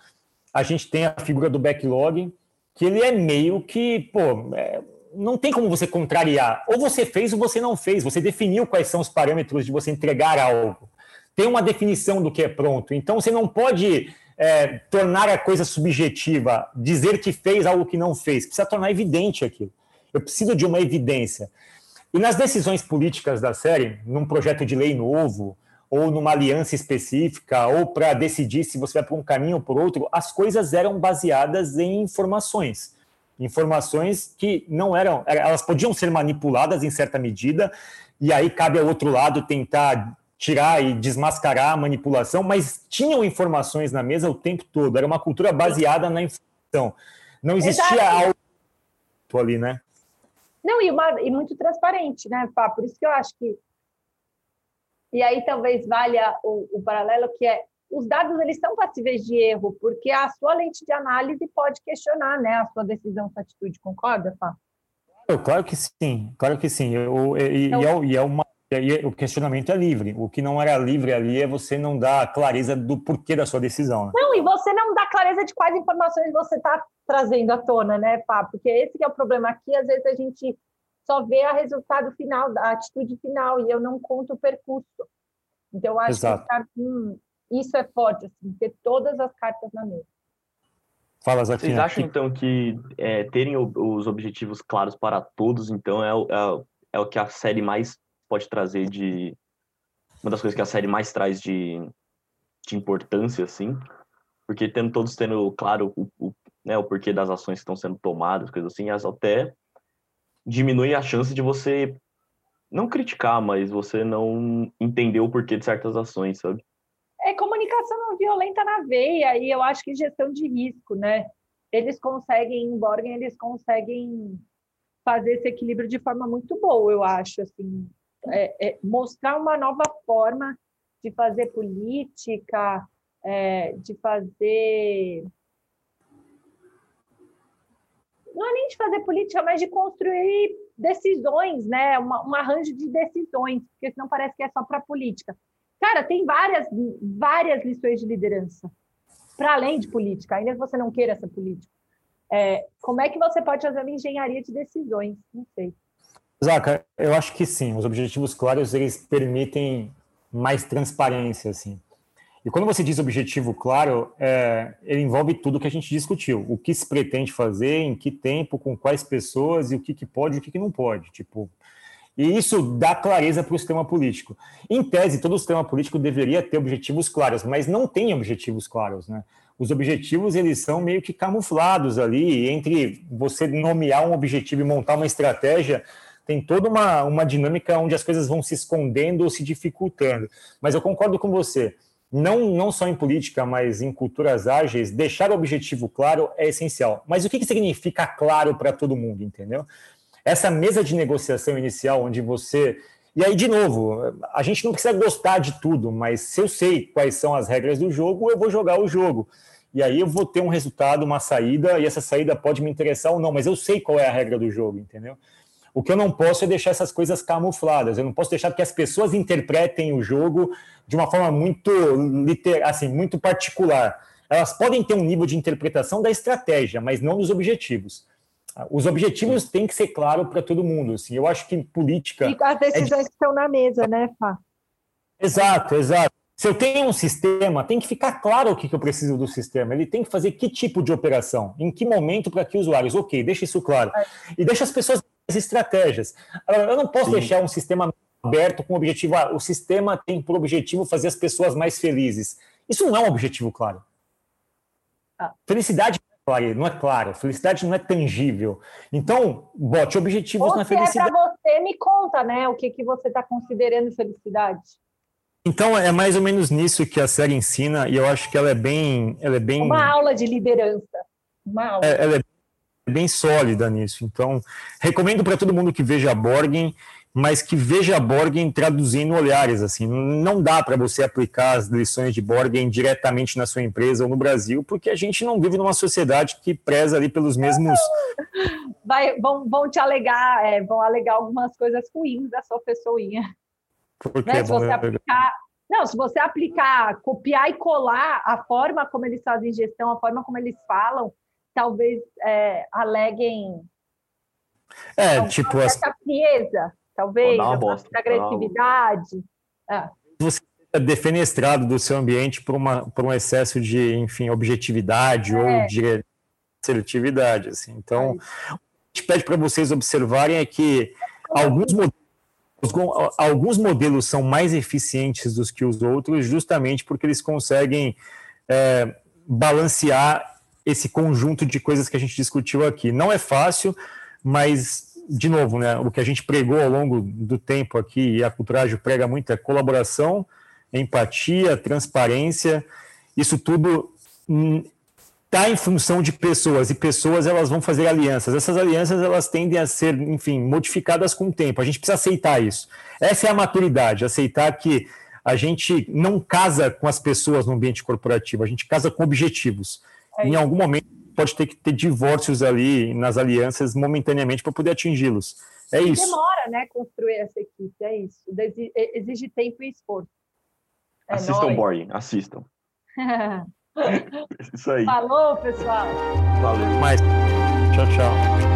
a gente tem a figura do backlog, que ele é meio que, pô, é, não tem como você contrariar. Ou você fez ou você não fez. Você definiu quais são os parâmetros de você entregar algo. Tem uma definição do que é pronto. Então você não pode é, tornar a coisa subjetiva, dizer que fez algo que não fez. Precisa tornar evidente aquilo. Eu preciso de uma evidência. E nas decisões políticas da série, num projeto de lei novo, ou numa aliança específica, ou para decidir se você vai por um caminho ou por outro, as coisas eram baseadas em informações informações que não eram, elas podiam ser manipuladas em certa medida, e aí cabe ao outro lado tentar tirar e desmascarar a manipulação, mas tinham informações na mesa o tempo todo, era uma cultura baseada na informação. Não existia Exato. algo ali, né? Não, e, uma, e muito transparente, né, Por isso que eu acho que. E aí talvez valha o, o paralelo que é os dados eles são passíveis de erro, porque a sua lente de análise pode questionar né, a sua decisão, sua atitude, concorda, Fá? Claro que sim, claro que sim. Eu, e, então, e, é, e é uma o questionamento é livre. O que não era livre ali é você não dar clareza do porquê da sua decisão. Né? Não, e você não dá clareza de quais informações você está trazendo à tona, né, Pá? Porque esse é o problema aqui. Às vezes a gente só vê o resultado final, a atitude final, e eu não conto o percurso. Então, eu acho Exato. que isso é forte, assim, ter todas as cartas na mesa. Fala, Zaquinha. Vocês acham, então, que é, terem os objetivos claros para todos, então, é, é, é o que a série mais pode trazer de... Uma das coisas que a série mais traz de, de importância, assim? Porque tendo todos tendo claro o, o, né, o porquê das ações que estão sendo tomadas, coisas assim, até diminui a chance de você não criticar, mas você não entender o porquê de certas ações, sabe? Comunicação não violenta na veia e eu acho que gestão de risco, né? Eles conseguem, em Borgen, eles conseguem fazer esse equilíbrio de forma muito boa, eu acho, assim, é, é mostrar uma nova forma de fazer política, é, de fazer não é nem de fazer política, mas de construir decisões, né? Uma, um arranjo de decisões, porque senão parece que é só para política. Cara, tem várias, várias lições de liderança, para além de política, ainda que você não queira essa política. É, como é que você pode fazer uma engenharia de decisões? Não sei. Zaca, eu acho que sim. Os objetivos claros eles permitem mais transparência, assim. E quando você diz objetivo claro, é, ele envolve tudo que a gente discutiu. O que se pretende fazer, em que tempo, com quais pessoas e o que, que pode e o que, que não pode. Tipo, e isso dá clareza para o sistema político. Em tese, todo sistema político deveria ter objetivos claros, mas não tem objetivos claros, né? Os objetivos eles são meio que camuflados ali entre você nomear um objetivo e montar uma estratégia tem toda uma, uma dinâmica onde as coisas vão se escondendo ou se dificultando. Mas eu concordo com você não, não só em política, mas em culturas ágeis, deixar o objetivo claro é essencial. Mas o que, que significa claro para todo mundo, entendeu? Essa mesa de negociação inicial, onde você. E aí, de novo, a gente não precisa gostar de tudo, mas se eu sei quais são as regras do jogo, eu vou jogar o jogo. E aí eu vou ter um resultado, uma saída, e essa saída pode me interessar ou não, mas eu sei qual é a regra do jogo, entendeu? O que eu não posso é deixar essas coisas camufladas. Eu não posso deixar que as pessoas interpretem o jogo de uma forma muito assim, muito particular. Elas podem ter um nível de interpretação da estratégia, mas não dos objetivos. Os objetivos têm que ser claros para todo mundo. Assim. Eu acho que política. E as decisões é... estão na mesa, né, Fá? Exato, exato. Se eu tenho um sistema, tem que ficar claro o que, que eu preciso do sistema. Ele tem que fazer que tipo de operação, em que momento, para que usuários. Ok, deixa isso claro. É. E deixa as pessoas as estratégias. Eu não posso Sim. deixar um sistema aberto com o objetivo, ah, o sistema tem por objetivo fazer as pessoas mais felizes. Isso não é um objetivo claro. Ah. Felicidade não é claro, felicidade não é tangível. Então, bote objetivos Ou na felicidade. é para você, me conta, né, o que, que você está considerando felicidade. Então, é mais ou menos nisso que a série ensina, e eu acho que ela é bem... Ela é bem... Uma aula de liderança. Uma aula. É, ela é bem sólida nisso. Então, recomendo para todo mundo que veja a Borgen, mas que veja a Borgen traduzindo olhares. Assim, não dá para você aplicar as lições de Borgen diretamente na sua empresa ou no Brasil, porque a gente não vive numa sociedade que preza ali pelos mesmos. [LAUGHS] Vai, vão, vão te alegar, é, vão alegar algumas coisas ruins da sua pessoinha. Porque né? Se você aplicar não, se você aplicar, copiar e colar a forma como eles fazem gestão, a forma como eles falam, talvez é, aleguem é, uma tipo essa frieza, talvez, uma bosta, agressividade. É. Você é defenestrado do seu ambiente por, uma, por um excesso de, enfim, objetividade é. ou de seletividade, assim. Então, o que a gente pede para vocês observarem é que alguns modelos, alguns modelos são mais eficientes dos que os outros, justamente porque eles conseguem é, balancear esse conjunto de coisas que a gente discutiu aqui. Não é fácil, mas, de novo, né, o que a gente pregou ao longo do tempo aqui, e a Culturágio prega muito, é colaboração, empatia, transparência, isso tudo está em função de pessoas, e pessoas elas vão fazer alianças. Essas alianças elas tendem a ser, enfim, modificadas com o tempo. A gente precisa aceitar isso. Essa é a maturidade, aceitar que a gente não casa com as pessoas no ambiente corporativo, a gente casa com objetivos. É em algum momento pode ter que ter divórcios ali nas alianças momentaneamente para poder atingi-los. É isso. Demora, né, construir essa equipe, é isso. Exige tempo e esforço. É assistam nóis. Boring, assistam. [LAUGHS] isso aí. Falou, pessoal. Valeu. Mais. Tchau, tchau.